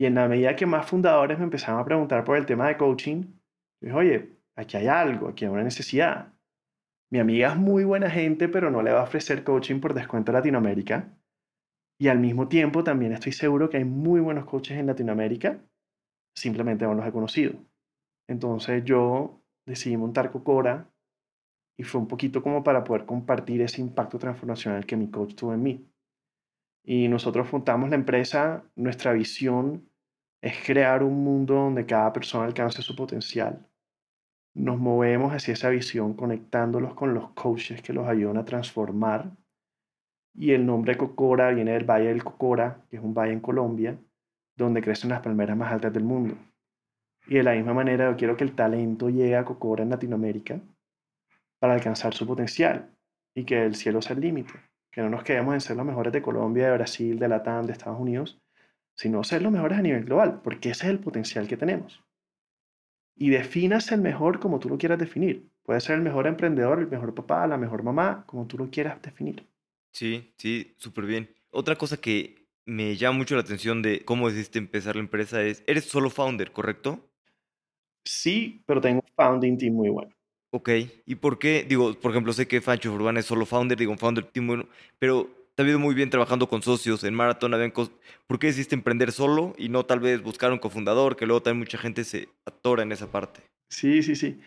Y en la medida que más fundadores me empezaron a preguntar por el tema de coaching, dije, oye, aquí hay algo, aquí hay una necesidad. Mi amiga es muy buena gente, pero no le va a ofrecer coaching por descuento a Latinoamérica. Y al mismo tiempo también estoy seguro que hay muy buenos coaches en Latinoamérica, simplemente no los he conocido. Entonces yo decidí montar Cocora y fue un poquito como para poder compartir ese impacto transformacional que mi coach tuvo en mí. Y nosotros fundamos la empresa, nuestra visión es crear un mundo donde cada persona alcance su potencial. Nos movemos hacia esa visión conectándolos con los coaches que los ayudan a transformar. Y el nombre Cocora viene del Valle del Cocora, que es un valle en Colombia, donde crecen las palmeras más altas del mundo. Y de la misma manera yo quiero que el talento llegue a Cocora en Latinoamérica para alcanzar su potencial y que el cielo sea el límite. Que no nos quedemos en ser los mejores de Colombia, de Brasil, de Latam, de Estados Unidos, sino ser los mejores a nivel global, porque ese es el potencial que tenemos. Y definas el mejor como tú lo quieras definir. Puede ser el mejor emprendedor, el mejor papá, la mejor mamá, como tú lo quieras definir. Sí, sí, súper bien. Otra cosa que me llama mucho la atención de cómo decidiste empezar la empresa es, eres solo founder, ¿correcto? Sí, pero tengo un founding team muy bueno. Ok, ¿y por qué? Digo, por ejemplo, sé que Fancho Urbana es solo founder, digo, un founder team bueno, pero te ha ido muy bien trabajando con socios en Marathon. ¿Por qué decidiste emprender solo y no tal vez buscar un cofundador, que luego también mucha gente se atora en esa parte? Sí, sí, sí.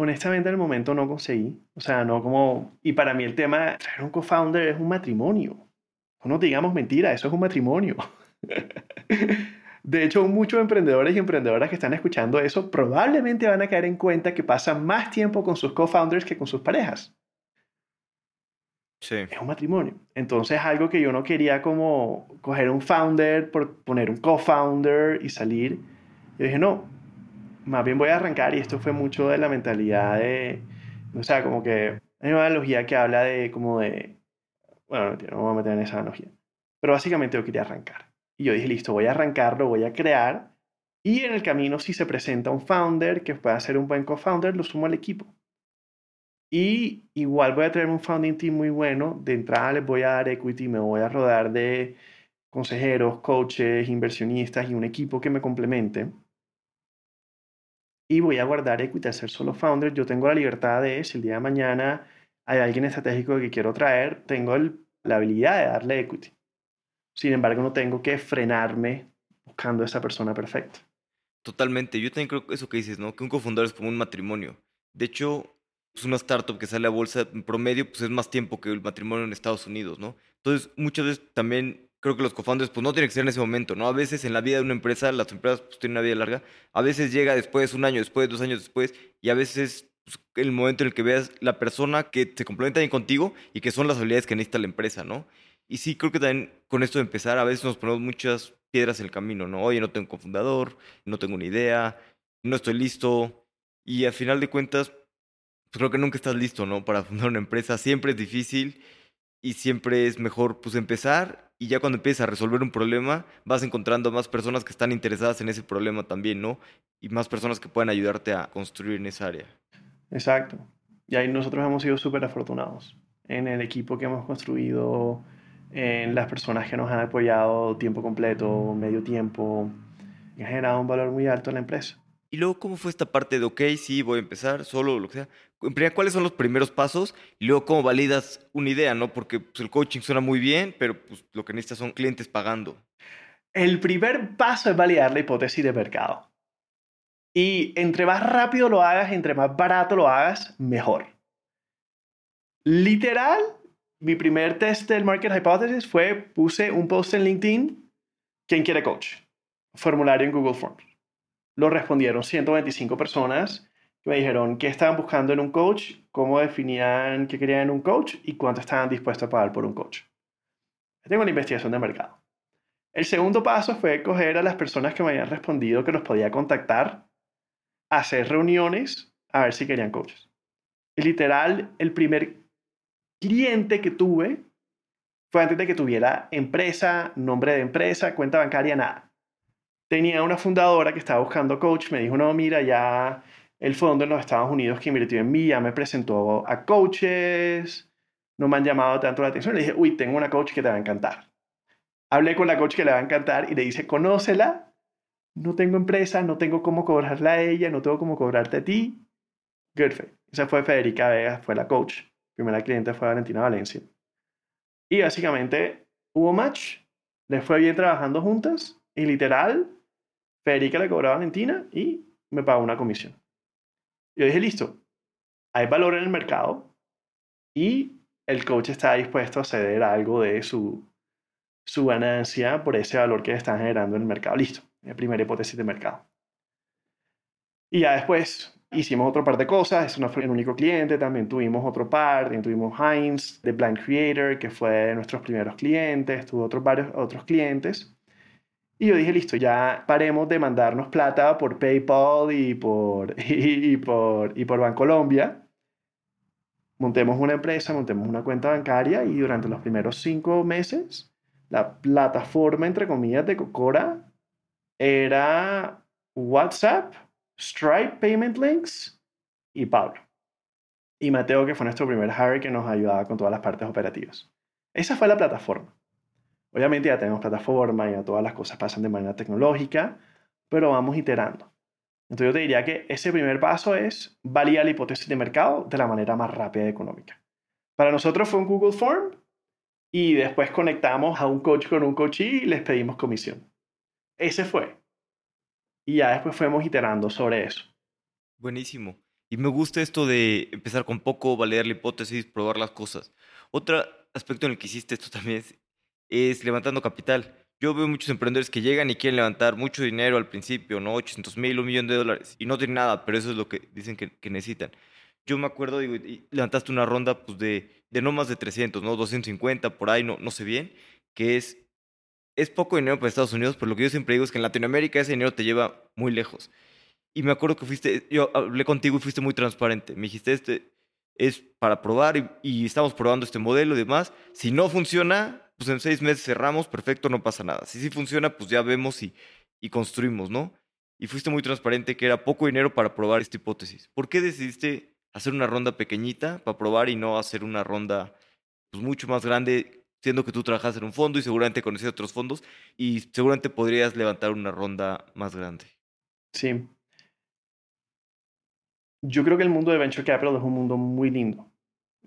Honestamente, en el momento no conseguí. O sea, no como... Y para mí el tema de traer un cofounder es un matrimonio. No digamos mentira, eso es un matrimonio. [LAUGHS] De hecho, muchos emprendedores y emprendedoras que están escuchando eso probablemente van a caer en cuenta que pasan más tiempo con sus co-founders que con sus parejas. Sí. Es un matrimonio. Entonces, algo que yo no quería como coger un founder, por poner un co-founder y salir. Yo dije, no, más bien voy a arrancar y esto fue mucho de la mentalidad de, o sea, como que hay una analogía que habla de como de, bueno, no, no me voy a meter en esa analogía, pero básicamente yo quería arrancar. Y yo dije, listo, voy a arrancarlo, voy a crear y en el camino si se presenta un founder que pueda ser un buen co-founder, lo sumo al equipo. Y igual voy a tener un founding team muy bueno. De entrada les voy a dar equity, me voy a rodar de consejeros, coaches, inversionistas y un equipo que me complemente y voy a guardar equity ser solo founder. Yo tengo la libertad de, si el día de mañana hay alguien estratégico que quiero traer, tengo la habilidad de darle equity. Sin embargo, no tengo que frenarme buscando a esa persona perfecta. Totalmente. Yo también creo que eso que dices, ¿no? Que un cofundador es como un matrimonio. De hecho, pues una startup que sale a bolsa en promedio, pues es más tiempo que el matrimonio en Estados Unidos, ¿no? Entonces, muchas veces también creo que los cofounders pues no tienen que ser en ese momento, ¿no? A veces en la vida de una empresa, las empresas pues tienen una vida larga, a veces llega después, un año después, dos años después, y a veces pues, el momento en el que veas la persona que se complementa bien contigo y que son las habilidades que necesita la empresa, ¿no? Y sí, creo que también con esto de empezar, a veces nos ponemos muchas piedras en el camino, ¿no? Oye, no tengo cofundador, no tengo una idea, no estoy listo, y al final de cuentas, pues creo que nunca estás listo, ¿no? Para [LAUGHS] fundar una empresa, siempre es difícil y siempre es mejor pues empezar y ya cuando empiezas a resolver un problema, vas encontrando más personas que están interesadas en ese problema también, ¿no? Y más personas que puedan ayudarte a construir en esa área. Exacto. Y ahí nosotros hemos sido súper afortunados en el equipo que hemos construido, en las personas que nos han apoyado tiempo completo, medio tiempo, y ha generado un valor muy alto en la empresa. Y luego, ¿cómo fue esta parte de, ok, sí, voy a empezar solo, lo que sea? ¿Cuáles son los primeros pasos? Y luego, ¿cómo validas una idea, no? Porque pues, el coaching suena muy bien, pero pues, lo que necesitas son clientes pagando. El primer paso es validar la hipótesis de mercado. Y entre más rápido lo hagas, entre más barato lo hagas, mejor. Literal, mi primer test del Market Hypothesis fue, puse un post en LinkedIn, ¿quién quiere coach? Formulario en Google Forms. Lo respondieron 125 personas me dijeron qué estaban buscando en un coach, cómo definían qué querían en un coach y cuánto estaban dispuestos a pagar por un coach. Tengo la investigación de mercado. El segundo paso fue coger a las personas que me habían respondido que los podía contactar, hacer reuniones, a ver si querían coaches. Y literal, el primer cliente que tuve fue antes de que tuviera empresa, nombre de empresa, cuenta bancaria, nada tenía una fundadora que estaba buscando coach, me dijo, no, mira, ya el fondo en los Estados Unidos que invirtió en mí ya me presentó a coaches, no me han llamado tanto la atención. Le dije, uy, tengo una coach que te va a encantar. Hablé con la coach que le va a encantar y le dice, conócela, no tengo empresa, no tengo cómo cobrarla a ella, no tengo cómo cobrarte a ti. Good Esa fue Federica Vega, fue la coach. Primera cliente fue Valentina Valencia. Y básicamente hubo match, les fue bien trabajando juntas y literal Federica le cobraba a Valentina y me pagó una comisión. Yo dije, listo, hay valor en el mercado y el coach está dispuesto a ceder algo de su, su ganancia por ese valor que están generando en el mercado. Listo, la primera hipótesis de mercado. Y ya después hicimos otro par de cosas, eso no fue el único cliente, también tuvimos otro par, también tuvimos Heinz de Blind Creator, que fue de nuestros primeros clientes, tuvo otros varios otros clientes. Y yo dije, listo, ya paremos de mandarnos plata por PayPal y por, [LAUGHS] y, por, y por Bancolombia. Montemos una empresa, montemos una cuenta bancaria y durante los primeros cinco meses, la plataforma, entre comillas, de Cocora era WhatsApp, Stripe Payment Links y Pablo. Y Mateo, que fue nuestro primer hire que nos ayudaba con todas las partes operativas. Esa fue la plataforma. Obviamente ya tenemos plataforma, ya todas las cosas pasan de manera tecnológica, pero vamos iterando. Entonces yo te diría que ese primer paso es validar la hipótesis de mercado de la manera más rápida y económica. Para nosotros fue un Google Form y después conectamos a un coach con un coach y les pedimos comisión. Ese fue. Y ya después fuimos iterando sobre eso. Buenísimo. Y me gusta esto de empezar con poco, validar la hipótesis, probar las cosas. Otro aspecto en el que hiciste esto también es es levantando capital. Yo veo muchos emprendedores que llegan y quieren levantar mucho dinero al principio, ¿no? 800 mil, un millón de dólares, y no tienen nada, pero eso es lo que dicen que, necesitan. Yo me acuerdo, digo, levantaste una ronda pues, de de no más de 300, ¿no? 250, por ahí, no, no sé bien, que es, es poco dinero para Estados Unidos, pero lo que yo siempre digo es que en Latinoamérica ese dinero te lleva muy lejos. Y me acuerdo que fuiste, yo hablé contigo y fuiste muy transparente. Me dijiste, este es para probar y, y estamos probando este modelo y demás. Si no funciona, pues en seis meses cerramos, perfecto, no pasa nada. Si sí funciona, pues ya vemos y, y construimos, ¿no? Y fuiste muy transparente que era poco dinero para probar esta hipótesis. ¿Por qué decidiste hacer una ronda pequeñita para probar y no hacer una ronda pues, mucho más grande, siendo que tú trabajas en un fondo y seguramente conoces otros fondos y seguramente podrías levantar una ronda más grande? Sí. Yo creo que el mundo de Venture Capital es un mundo muy lindo.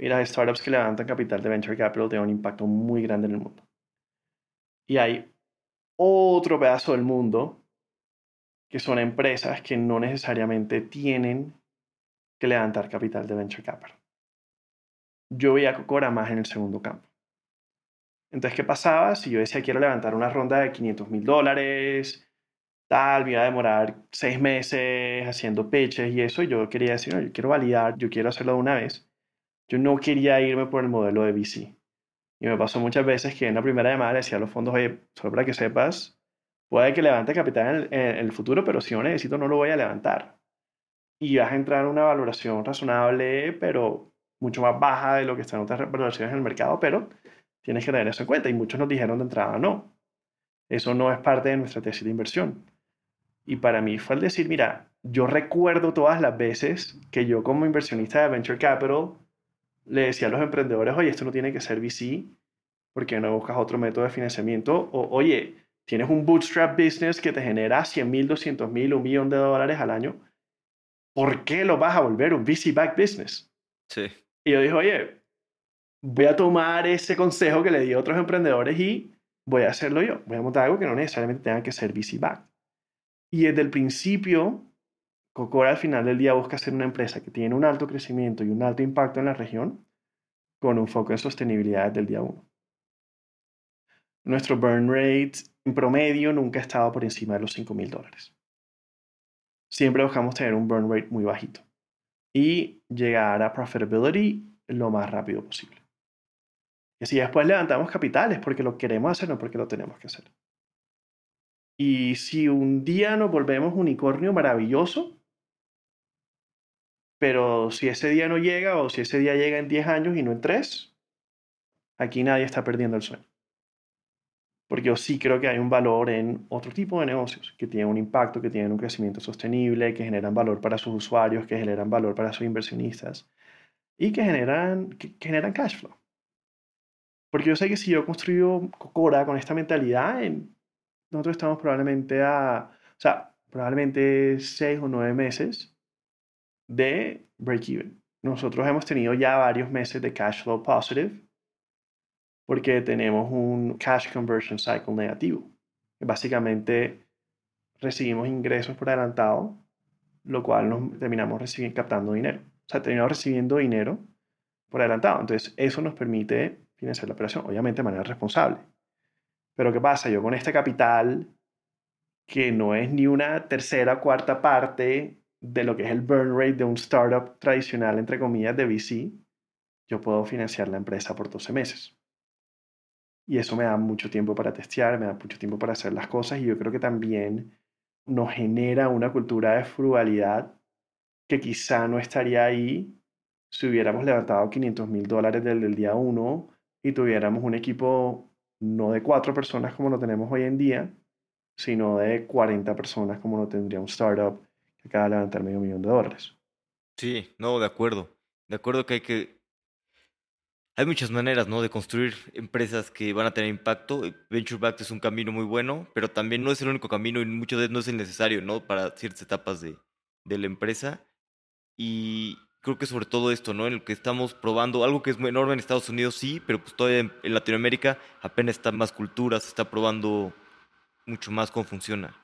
Y las startups que levantan capital de Venture Capital tienen un impacto muy grande en el mundo. Y hay otro pedazo del mundo que son empresas que no necesariamente tienen que levantar capital de venture capital. Yo veía Cocora más en el segundo campo. Entonces, ¿qué pasaba? Si yo decía quiero levantar una ronda de 500 mil dólares, tal, me iba a demorar seis meses haciendo pitches y eso, yo quería decir, yo quiero validar, yo quiero hacerlo de una vez. Yo no quería irme por el modelo de VC. Y me pasó muchas veces que en la primera llamada le decía a los fondos, oye, solo para que sepas, puede que levante capital en el, futuro, pero si no necesito, no lo voy a levantar y vas a entrar a una valoración razonable, pero mucho más baja de lo que están otras valoraciones en el mercado, pero tienes que tener eso en cuenta. Y muchos nos dijeron de entrada, no, eso no es parte de nuestra tesis de inversión. Y para mí fue el decir, mira, yo recuerdo todas las veces que yo como inversionista de Venture Capital le decía a los emprendedores, oye, esto no tiene que ser VC, porque no buscas otro método de financiamiento? O, oye, tienes un bootstrap business que te genera 100 mil, 200 mil, un millón de dólares al año ¿por qué lo vas a volver un VC-back business? Sí. Y yo dije, oye, voy a tomar ese consejo que le di a otros emprendedores y voy a hacerlo yo. Voy a montar algo que no necesariamente tenga que ser VC-back. Y desde el principio, Cocora al final del día busca ser una empresa que tiene un alto crecimiento y un alto impacto en la región con un foco en sostenibilidad desde el día uno. Nuestro burn rate en promedio nunca ha estado por encima de los 5 mil dólares siempre buscamos tener un burn rate muy bajito y llegar a profitability lo más rápido posible. Y si después levantamos capitales porque lo queremos hacer, no porque lo tenemos que hacer. Y si un día nos volvemos unicornio maravilloso, pero si ese día no llega o si ese día llega en 10 años y no en 3, aquí nadie está perdiendo el sueño porque yo sí creo que hay un valor en otro tipo de negocios que tienen un impacto, que tienen un crecimiento sostenible, que generan valor para sus usuarios, que generan valor para sus inversionistas y que generan, que, generan cash flow. Porque yo sé que si yo construyo Cocora con esta mentalidad, en, nosotros estamos probablemente a, o sea, probablemente seis o nueve meses de break-even. Nosotros hemos tenido ya varios meses de cash flow positive porque tenemos un cash conversion cycle negativo. Básicamente recibimos ingresos por adelantado, lo cual nos terminamos recibiendo, captando dinero. O sea, terminamos recibiendo dinero por adelantado. Entonces, eso nos permite financiar la operación, obviamente de manera responsable. Pero ¿qué pasa? Yo con este capital, que no es ni una tercera cuarta parte de lo que es el burn rate de un startup tradicional, entre comillas, de VC, yo puedo financiar la empresa por 12 meses. Y eso me da mucho tiempo para testear, me da mucho tiempo para hacer las cosas y yo creo que también nos genera una cultura de frugalidad que quizá no estaría ahí si hubiéramos levantado 500 mil dólares desde el día uno y tuviéramos un equipo no de cuatro personas como lo tenemos hoy en día, sino de 40 personas como lo tendría un startup acaba de levantar medio millón de dólares. Sí, no, de acuerdo. De acuerdo que hay que hay muchas maneras, ¿no? De construir empresas que van a tener impacto. Venture Backed es un camino muy bueno, pero también no es el único camino y muchas veces no es el necesario, ¿no? Para ciertas etapas de, de la empresa. Y creo que sobre todo esto, ¿no? En el que estamos probando algo que es muy enorme en Estados Unidos, sí, pero pues todavía en, Latinoamérica apenas está más cultura, se está probando mucho más cómo funciona.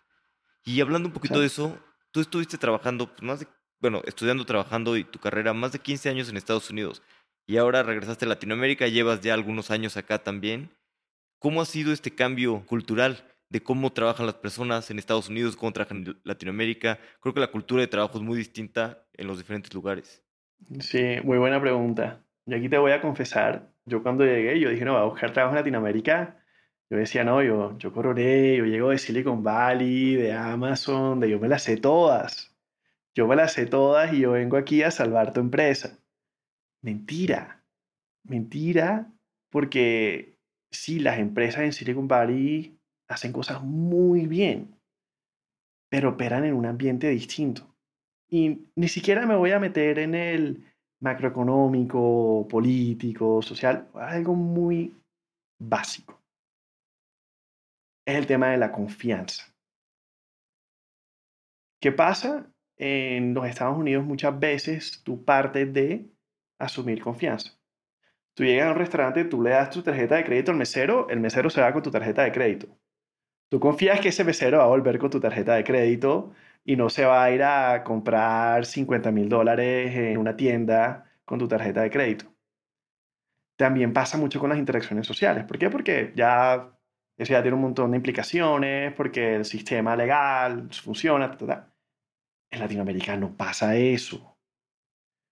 Y hablando un poquito de eso, tú estuviste trabajando, pues más de, bueno, estudiando, trabajando y tu carrera más de 15 años en Estados Unidos y ahora regresaste a Latinoamérica, llevas ya algunos años acá también. ¿Cómo ha sido este cambio cultural de cómo trabajan las personas en Estados Unidos, cómo trabajan en Latinoamérica? Creo que la cultura de trabajo es muy distinta en los diferentes lugares. Sí, muy buena pregunta. yo aquí te voy a confesar, yo cuando llegué, yo dije, no, voy a buscar trabajo en Latinoamérica. Yo decía, no, yo, yo cororé, yo llego de Silicon Valley, de Amazon, de yo me las sé todas. Yo me las sé todas y yo vengo aquí a salvar tu empresa. Mentira, mentira, porque sí, las empresas en Silicon Valley hacen cosas muy bien, pero operan en un ambiente distinto. Y ni siquiera me voy a meter en el macroeconómico, político, social, algo muy básico. Es el tema de la confianza. ¿Qué pasa? En los Estados Unidos muchas veces tú partes de asumir confianza. Tú llegas a un restaurante, tú le das tu tarjeta de crédito al mesero, el mesero se va con tu tarjeta de crédito. Tú confías que ese mesero va a volver con tu tarjeta de crédito y no se va a ir a comprar 50 mil dólares en una tienda con tu tarjeta de crédito. También pasa mucho con las interacciones sociales. ¿Por qué? Porque ya eso ya tiene un montón de implicaciones, porque el sistema legal funciona. En Latinoamérica no pasa eso.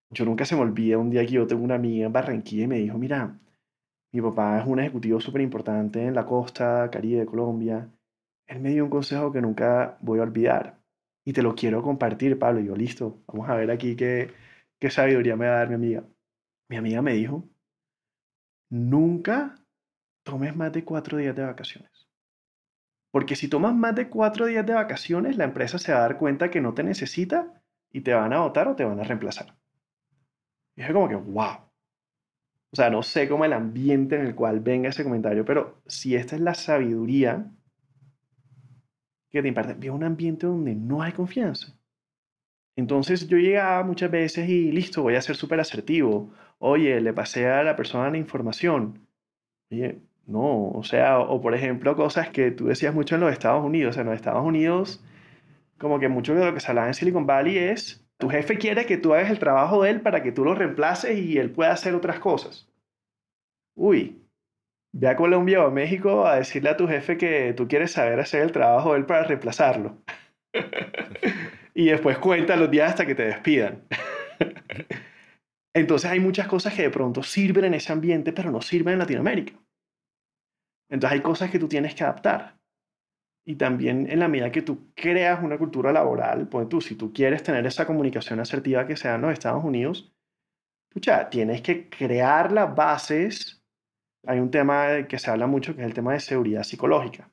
Yo nunca se me olvida un día que yo tengo una amiga en Barranquilla y me dijo, mira, mi papá es un ejecutivo súper importante en la costa caribe de Colombia. Él me dio un consejo que nunca voy a olvidar y te lo quiero compartir, Pablo. Y yo, listo, vamos a ver aquí qué, qué sabiduría me va a dar mi amiga. Mi amiga me dijo, nunca tomes más de cuatro días de vacaciones. Porque si tomas más de cuatro días de vacaciones, la empresa se va a dar cuenta que no te necesita y te van a votar o te van a reemplazar. Y es como que, wow. O sea, no sé cómo el ambiente en el cual venga ese comentario, pero si esta es la sabiduría que te imparte, un ambiente donde no hay confianza. Entonces yo llegaba muchas veces y listo, voy a ser súper asertivo. Oye, le pasé a la persona la información. Oye, no, o sea, o, por ejemplo, cosas que tú decías mucho en los Estados Unidos. O sea, en los Estados Unidos, como que mucho de lo que se hablaba en Silicon Valley es, tu jefe quiere que tú hagas el trabajo de él para que tú lo reemplaces y él pueda hacer otras cosas. Uy, Ve a Colombia o a México a decirle a tu jefe que tú quieres saber hacer el trabajo de él para reemplazarlo. [LAUGHS] y después cuenta los días hasta que te despidan. [LAUGHS] Entonces hay muchas cosas que de pronto sirven en ese ambiente, pero no sirven en Latinoamérica. Entonces hay cosas que tú tienes que adaptar. Y también en la medida que tú creas una cultura laboral, pues tú, si tú quieres tener esa comunicación asertiva que sea en los Estados Unidos, pucha, tienes que crear las bases hay un tema que se habla mucho que es el tema de seguridad psicológica.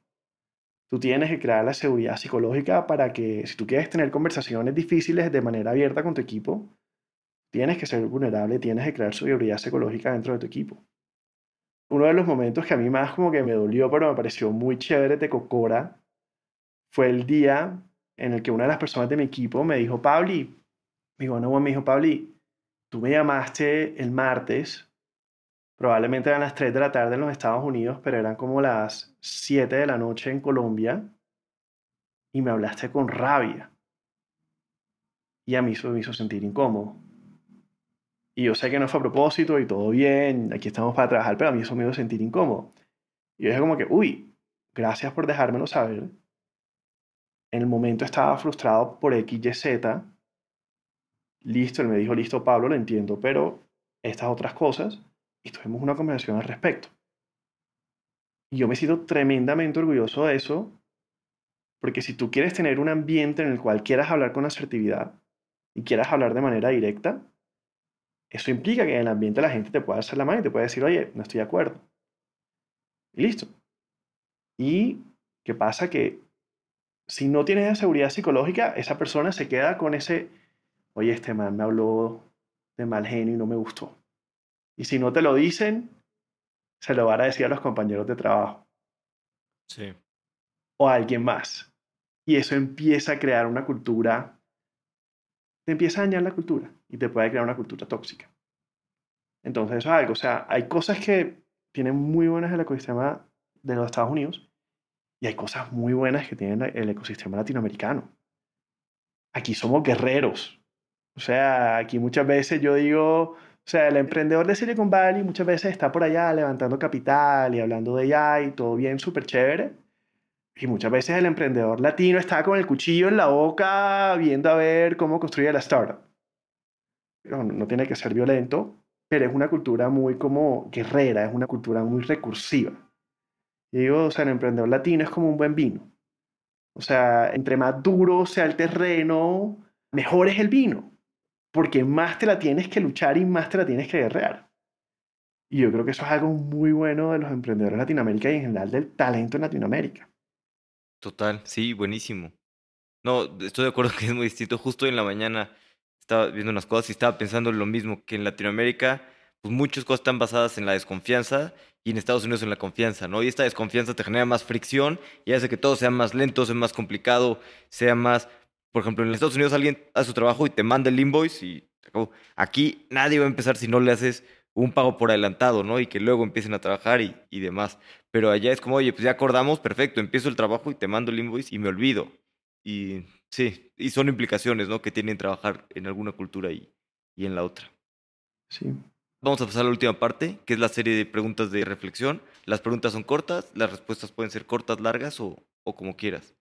Tú tienes que crear la seguridad psicológica para que si tú quieres tener conversaciones difíciles de manera abierta con tu equipo, tienes que ser vulnerable, tienes que crear seguridad psicológica dentro de tu equipo. Uno de los momentos que a mí más como que me dolió, pero me pareció muy chévere de Cocora, fue el día en el que una de las personas de mi equipo me dijo, Pabli, mi bueno, me dijo, Pabli, tú me llamaste el martes Probablemente eran las 3 de la tarde en los Estados Unidos, pero eran como las 7 de la noche en Colombia. Y me hablaste con rabia. Y a mí eso me hizo sentir incómodo. Y yo sé que no fue a propósito y todo bien, aquí estamos para trabajar, pero a mí eso me hizo sentir incómodo. Y yo dije como que, uy, gracias por dejármelo saber. En el momento estaba frustrado por X, Y, Z. Listo, él me dijo, listo, Pablo, lo entiendo, pero estas otras cosas y tuvimos una conversación al respecto. Y yo me siento tremendamente orgulloso de eso, porque si tú quieres tener un ambiente en el cual quieras hablar con asertividad y quieras hablar de manera directa, eso implica que en el ambiente la gente te pueda hacer la mano y te puede decir, oye, no estoy de acuerdo. Y listo. Y qué pasa que si no tienes esa seguridad psicológica, esa persona se queda con ese, oye, este man me habló de mal genio y no me gustó. Y si no te lo dicen, se lo van a decir a los compañeros de trabajo. Sí. O a alguien más. Y eso empieza a crear una cultura, te empieza a dañar la cultura y te puede crear una cultura tóxica. Entonces eso es algo, o sea, hay cosas que tienen muy buenas el ecosistema de los Estados Unidos y hay cosas muy buenas que tiene el ecosistema latinoamericano. Aquí somos guerreros. O sea, aquí muchas veces yo digo, o sea, el emprendedor de Silicon Valley muchas veces está por allá levantando capital y hablando de AI, todo bien, súper chévere. Y muchas veces el emprendedor latino está con el cuchillo en la boca viendo a ver cómo construye la startup. No, no tiene que ser violento, pero es una cultura muy como guerrera, es una cultura muy recursiva. Y digo, o sea, el emprendedor latino es como un buen vino. O sea, entre más duro sea el terreno, mejor es el vino, porque más te la tienes que luchar y más te la tienes que guerrear. Y yo creo que eso es algo muy bueno de los emprendedores de y en general del talento en Latinoamérica. Total, sí, buenísimo. No, estoy de acuerdo [LAUGHS] que es muy distinto. Justo en la mañana estaba viendo unas cosas y estaba pensando lo mismo, que en Latinoamérica, pues muchas cosas están basadas en la desconfianza y en Estados Unidos en la confianza, ¿no? Y esta desconfianza te genera más fricción y hace que todo sea más lento, sea más complicado, sea más... Por ejemplo, en Estados Unidos alguien hace su trabajo y te manda el invoice y Aquí nadie va a empezar si no le haces un pago por adelantado, ¿no? Y que luego empiecen a trabajar y, y demás. Pero allá es como, oye, pues ya acordamos, perfecto, empiezo el trabajo y te mando el invoice y me olvido. Y sí, y son implicaciones, ¿no? Que tienen trabajar en alguna cultura y, y en la otra. Sí. Vamos a pasar a la última parte, que es la serie de preguntas de reflexión. Las preguntas son cortas, las respuestas pueden ser cortas, largas o, o como quieras.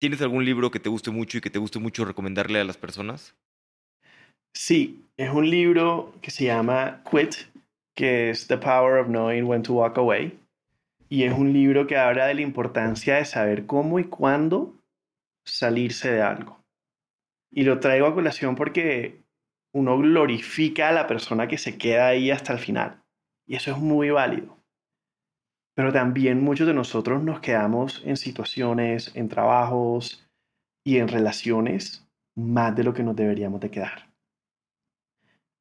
¿Tienes algún libro que te guste mucho y que te guste mucho recomendarle a las personas? Sí, es un libro que se llama Quit, que es The Power of Knowing When to Walk Away. Y es un libro que habla de la importancia de saber cómo y cuándo salirse de algo. Y lo traigo a colación porque uno glorifica a la persona que se queda ahí hasta el final. Y eso es muy válido. Pero también muchos de nosotros nos quedamos en situaciones, en trabajos y en relaciones más de lo que nos deberíamos de quedar.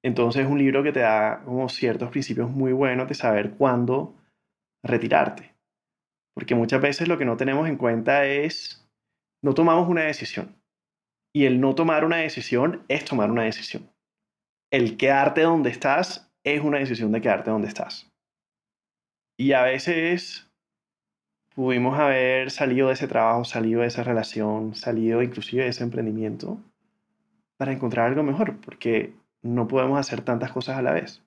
Entonces es un libro que te da como ciertos principios muy buenos de saber cuándo retirarte. Porque muchas veces lo que no tenemos en cuenta es, no tomamos una decisión. Y el no tomar una decisión es tomar una decisión el quedarte donde estás es una decisión de quedarte donde estás. Y a veces pudimos haber salido de ese trabajo, salido de esa relación, salido inclusive de ese emprendimiento para encontrar algo mejor, porque no podemos hacer tantas cosas a la vez.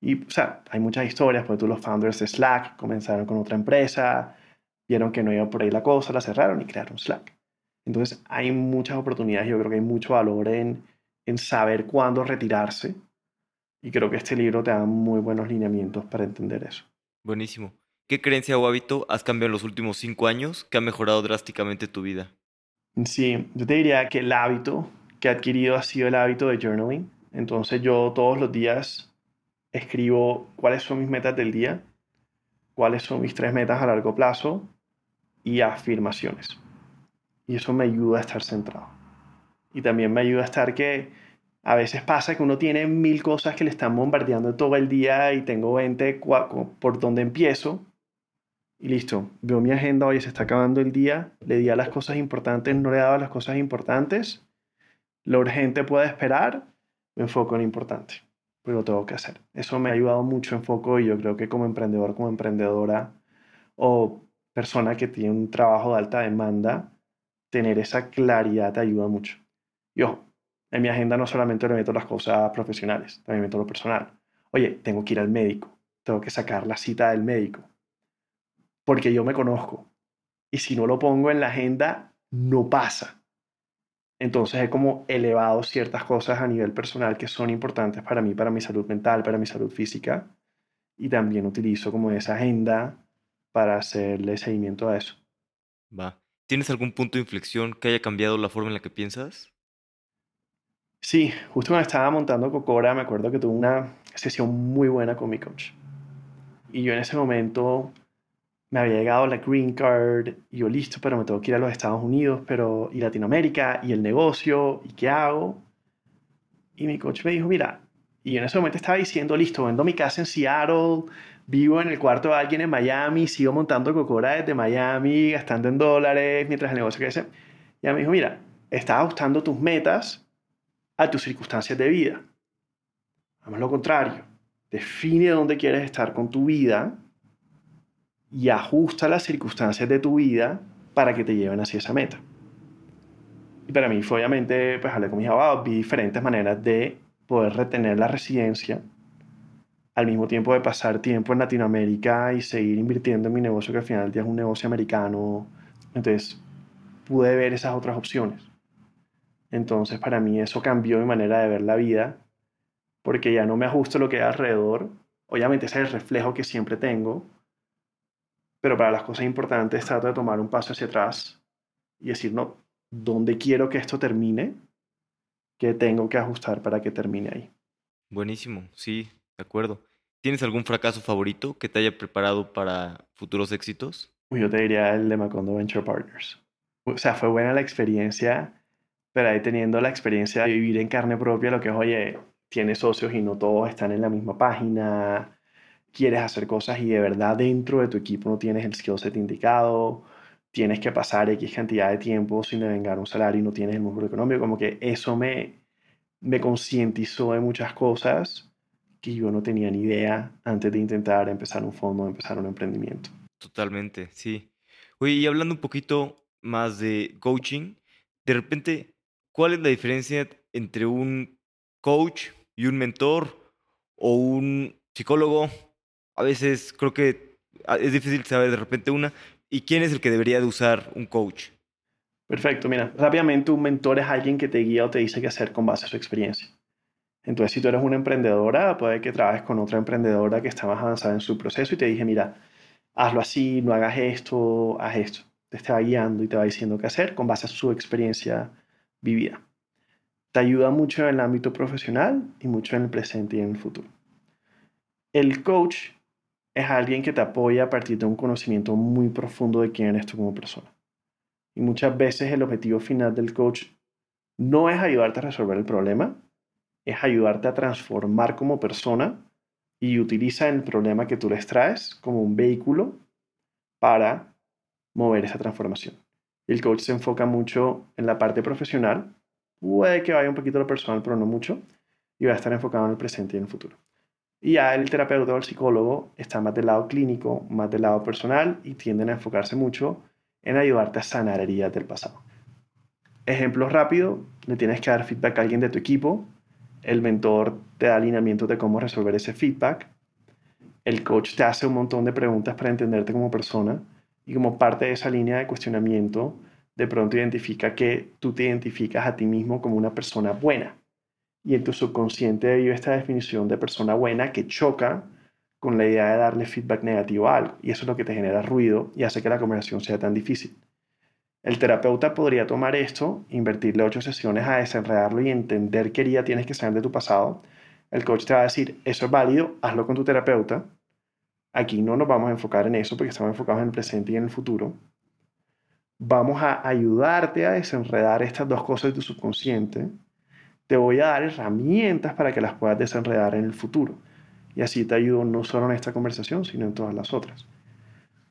Y, o sea, hay muchas historias, porque tú los founders de Slack comenzaron con otra empresa, vieron que no iba por ahí la cosa, la cerraron y crearon Slack. Entonces, hay muchas oportunidades, yo creo que hay mucho valor en en saber cuándo retirarse. Y creo que este libro te da muy buenos lineamientos para entender eso. Buenísimo. ¿Qué creencia o hábito has cambiado en los últimos cinco años que ha mejorado drásticamente tu vida? Sí, yo te diría que el hábito que he adquirido ha sido el hábito de journaling. Entonces yo todos los días escribo cuáles son mis metas del día, cuáles son mis tres metas a largo plazo y afirmaciones. Y eso me ayuda a estar centrado y también me ayuda a estar que a veces pasa que uno tiene mil cosas que le están bombardeando todo el día y tengo 20 por donde empiezo y listo, veo mi agenda, hoy se está acabando el día, le di a las cosas importantes, no le daba las cosas importantes, lo urgente puede esperar, me enfoco en lo importante, pero lo tengo que hacer. Eso me ha ayudado mucho en foco y yo creo que como emprendedor, como emprendedora o persona que tiene un trabajo de alta demanda, tener esa claridad te ayuda mucho. Y ojo, en mi agenda no solamente le meto las cosas profesionales, también meto lo personal. Oye, tengo que ir al médico, tengo que sacar la cita del médico, porque yo me conozco. Y si no lo pongo en la agenda, no pasa. Entonces he como elevado ciertas cosas a nivel personal que son importantes para mí, para mi salud mental, para mi salud física. Y también utilizo como esa agenda para hacerle seguimiento a eso. Va. ¿Tienes algún punto de inflexión que haya cambiado la forma en la que piensas? Sí, justo cuando estaba montando Cocora, me acuerdo que tuve una sesión muy buena con mi coach. Y yo en ese momento me había llegado la green card y yo listo, pero me tengo que ir a los Estados Unidos, pero y Latinoamérica y el negocio y qué hago. Y mi coach me dijo, mira, y yo en ese momento estaba diciendo, listo, vendo mi casa en Seattle, vivo en el cuarto de alguien en Miami, sigo montando Cocora desde Miami, gastando en dólares mientras el negocio crece. Y ella me dijo, mira, estás ajustando tus metas a tus circunstancias de vida. Haz lo contrario. Define dónde quieres estar con tu vida y ajusta las circunstancias de tu vida para que te lleven hacia esa meta. Y para mí fue obviamente, pues hablé con mis abogados, vi diferentes maneras de poder retener la residencia al mismo tiempo de pasar tiempo en Latinoamérica y seguir invirtiendo en mi negocio que al final del día es un negocio americano. Entonces pude ver esas otras opciones. Entonces para mí eso cambió mi manera de ver la vida porque ya no me ajusto a lo que hay alrededor. Obviamente ese es el reflejo que siempre tengo, pero para las cosas importantes trato de tomar un paso hacia atrás y decir, no, ¿dónde quiero que esto termine? ¿Qué tengo que ajustar para que termine ahí? Buenísimo, sí, de acuerdo. ¿Tienes algún fracaso favorito que te haya preparado para futuros éxitos? Yo te diría el de Macondo Venture Partners. O sea, fue buena la experiencia, pero ahí teniendo la experiencia de vivir en carne propia, lo que es, oye, tienes socios y no todos están en la misma página, quieres hacer cosas y de verdad dentro de tu equipo no tienes el skill set indicado, tienes que pasar X cantidad de tiempo sin devengar un salario y no tienes el músculo económico, como que eso me, me concientizó de muchas cosas que yo no tenía ni idea antes de intentar empezar un fondo, empezar un emprendimiento. Totalmente, sí. Oye, y hablando un poquito más de coaching, de repente, ¿cuál es la diferencia entre un coach y un mentor o un psicólogo? A veces creo que ah, es difícil saber de repente una. ¿Y quién es el que debería de usar un coach? Perfecto, mira, rápidamente un mentor es alguien que te guía o te dice qué hacer con base a su experiencia. Entonces, si tú eres una emprendedora, puede que trabajes con otra emprendedora que está más avanzada en su proceso y te dije, mira, hazlo así, no hagas esto, haz esto. Te va guiando y te va diciendo qué hacer con base a su experiencia vivida. Te ayuda mucho en el ámbito profesional y mucho en el presente y en el futuro. El coach es alguien que te apoya a partir de un conocimiento muy profundo de quién eres tú como persona. Y muchas veces el objetivo final del coach no es ayudarte a resolver el problema, es ayudarte a transformar como persona y utiliza el problema que tú les traes como un vehículo para mover esa transformación. El coach se enfoca mucho en la parte profesional, puede que vaya un poquito a lo personal, pero no mucho, y va a estar enfocado en el presente y en el futuro. Y ya el terapeuta o el psicólogo está más del lado clínico, más del lado personal y tienden a enfocarse mucho en ayudarte a sanar heridas del pasado. Ejemplo rápido, le tienes que dar feedback a alguien de tu equipo el mentor te da alineamiento de cómo resolver ese feedback, el coach te hace un montón de preguntas para entenderte como persona y como parte de esa línea de cuestionamiento, de pronto identifica que tú te identificas a ti mismo como una persona buena. Y en tu subconsciente vive esta definición de persona buena que choca con la idea de darle feedback negativo a algo. Y eso es lo que te genera ruido y hace que la conversación sea tan difícil. El terapeuta podría tomar esto, invertirle ocho sesiones a desenredarlo y entender qué herida tienes que saber de tu pasado. El coach te va a decir, eso es válido, hazlo con tu terapeuta. Aquí no nos vamos a enfocar en eso porque estamos enfocados en el presente y en el futuro. Vamos a ayudarte a desenredar estas dos cosas de tu subconsciente. Te voy a dar herramientas para que las puedas desenredar en el futuro. Y así te ayudo no solo en esta conversación, sino en todas las otras.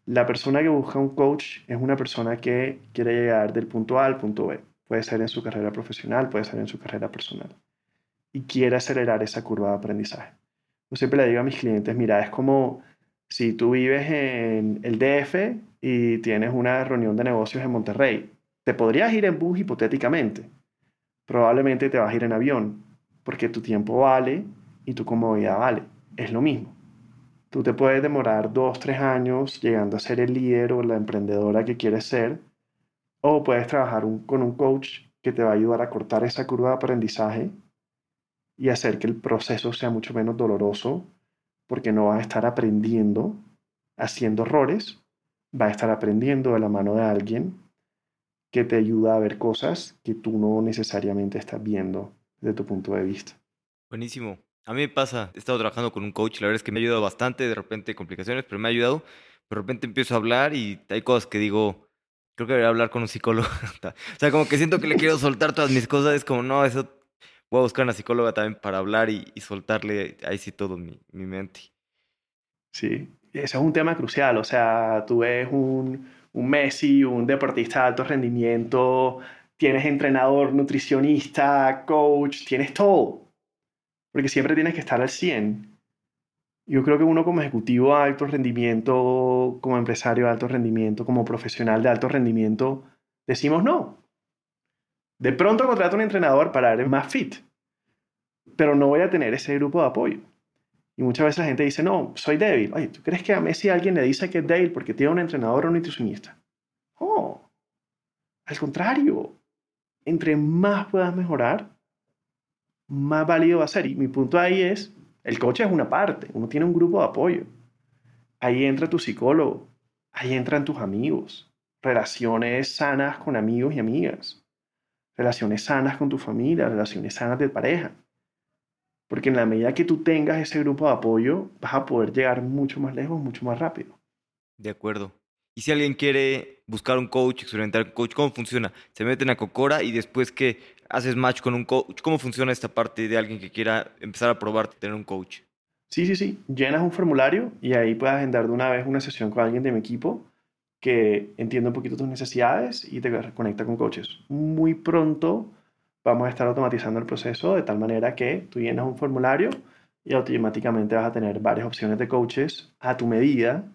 La persona que busca un coach es una persona que quiere llegar del punto A al punto B. Puede ser en su carrera profesional, puede ser en su carrera personal. Y quiere acelerar esa curva de aprendizaje. Yo siempre le digo a mis clientes, mira, es como si tú vives en el DF y tienes una reunión de negocios en Monterrey. Te podrías ir en bus hipotéticamente. Probablemente te vas a ir en avión, porque tu tiempo vale y tu comodidad vale. Es lo mismo. Tú te puedes demorar dos, tres años llegando a ser el líder o la emprendedora que quieres ser, o puedes trabajar con un coach que te va a ayudar a cortar esa curva de aprendizaje y hacer que el proceso sea mucho menos doloroso, porque no vas a estar aprendiendo haciendo errores, vas a estar aprendiendo de la mano de alguien que te ayuda a ver cosas que tú no necesariamente estás viendo desde tu punto de vista. Buenísimo. A mí me pasa, he estado trabajando con un coach, la verdad es que me ha ayudado bastante, de repente complicaciones, pero me ha ayudado. De repente empiezo a hablar y hay cosas que digo, creo que debería hablar con un psicólogo. [LAUGHS] o sea, como que siento que le quiero soltar todas mis cosas, es como, no, eso voy a buscar una psicóloga también para hablar y, soltarle ahí sí todo mi, mi, mente. Sí, ese es un tema crucial, o sea, tú ves un, un Messi, un deportista de alto rendimiento, tienes entrenador, nutricionista, coach, tienes todo porque siempre tienes que estar al 100. Yo creo que uno como ejecutivo de alto rendimiento, como empresario de alto rendimiento, como profesional de alto rendimiento, decimos no. De pronto contrato un entrenador para ser más fit, pero no voy a tener ese grupo de apoyo. Y muchas veces la gente dice, no, soy débil. Oye, ¿tú crees que a Messi alguien le dice que es débil porque tiene un entrenador o un nutricionista? Oh, al contrario. Entre más puedas mejorar, más válido va a ser. Y mi punto ahí es, el coach es una parte, uno tiene un grupo de apoyo. Ahí entra tu psicólogo, ahí entran tus amigos, relaciones sanas con amigos y amigas, relaciones sanas con tu familia, relaciones sanas de pareja. Porque en la medida que tú tengas ese grupo de apoyo, vas a poder llegar mucho más lejos, mucho más rápido. De acuerdo. Y si alguien quiere buscar un coach, experimentar un coach, ¿cómo funciona? Se meten a Cocora y después que haces match con un coach, ¿cómo funciona esta parte de alguien que quiera empezar a probar tener un coach? Sí, sí, sí. Llenas un formulario y ahí puedes agendar de una vez una sesión con alguien de mi equipo que entienda un poquito tus necesidades y te conecta con coaches. Muy pronto vamos a estar automatizando el proceso de tal manera que tú llenas un formulario y automáticamente vas a tener varias opciones de coaches a tu medida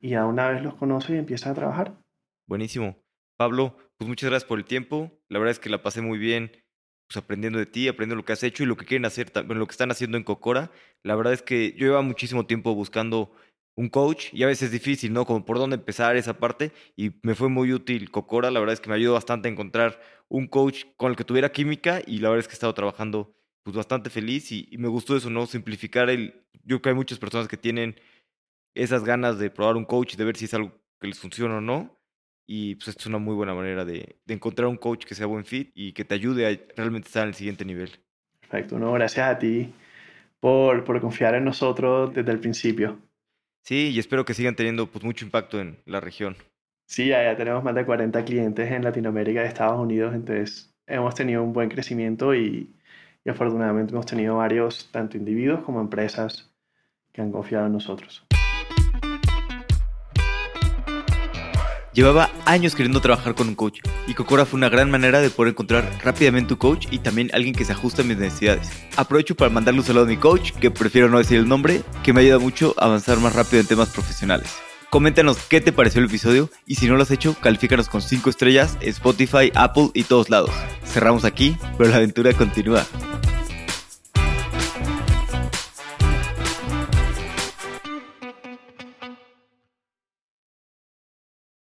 y a una vez los conoces y empiezas a trabajar. Buenísimo. Pablo, pues muchas gracias por el tiempo. La verdad es que la pasé muy bien pues, aprendiendo de ti, aprendiendo lo que has hecho y lo que quieren hacer, bueno, lo que están haciendo en Cocora. La verdad es que yo llevo muchísimo tiempo buscando un coach y a veces es difícil, ¿no? Como por dónde empezar esa parte y me fue muy útil Cocora. La verdad es que me ayudó bastante a encontrar un coach con el que tuviera química y la verdad es que he estado trabajando pues bastante feliz y, y me gustó eso, ¿no? Simplificar el... Yo creo que hay muchas personas que tienen esas ganas de probar un coach, de ver si es algo que les funciona o no. Y pues esto es una muy buena manera de, encontrar un coach que sea buen fit y que te ayude a realmente estar en el siguiente nivel. Perfecto, no, gracias a ti por, por confiar en nosotros desde el principio. Sí, y espero que sigan teniendo pues, mucho impacto en la región. Sí, ya, tenemos más de 40 clientes en Latinoamérica y Estados Unidos, entonces hemos tenido un buen crecimiento y, y afortunadamente hemos tenido varios, tanto individuos como empresas, que han confiado en nosotros. Llevaba años queriendo trabajar con un coach y Cocora fue una gran manera de poder encontrar rápidamente un coach y también alguien que se ajuste a mis necesidades. Aprovecho para mandarle un saludo a mi coach, que prefiero no decir el nombre, que me ayuda mucho a avanzar más rápido en temas profesionales. Coméntanos qué te pareció el episodio y si no lo has hecho, califícanos con 5 estrellas Spotify, Apple y todos lados. Cerramos aquí, pero la aventura continúa.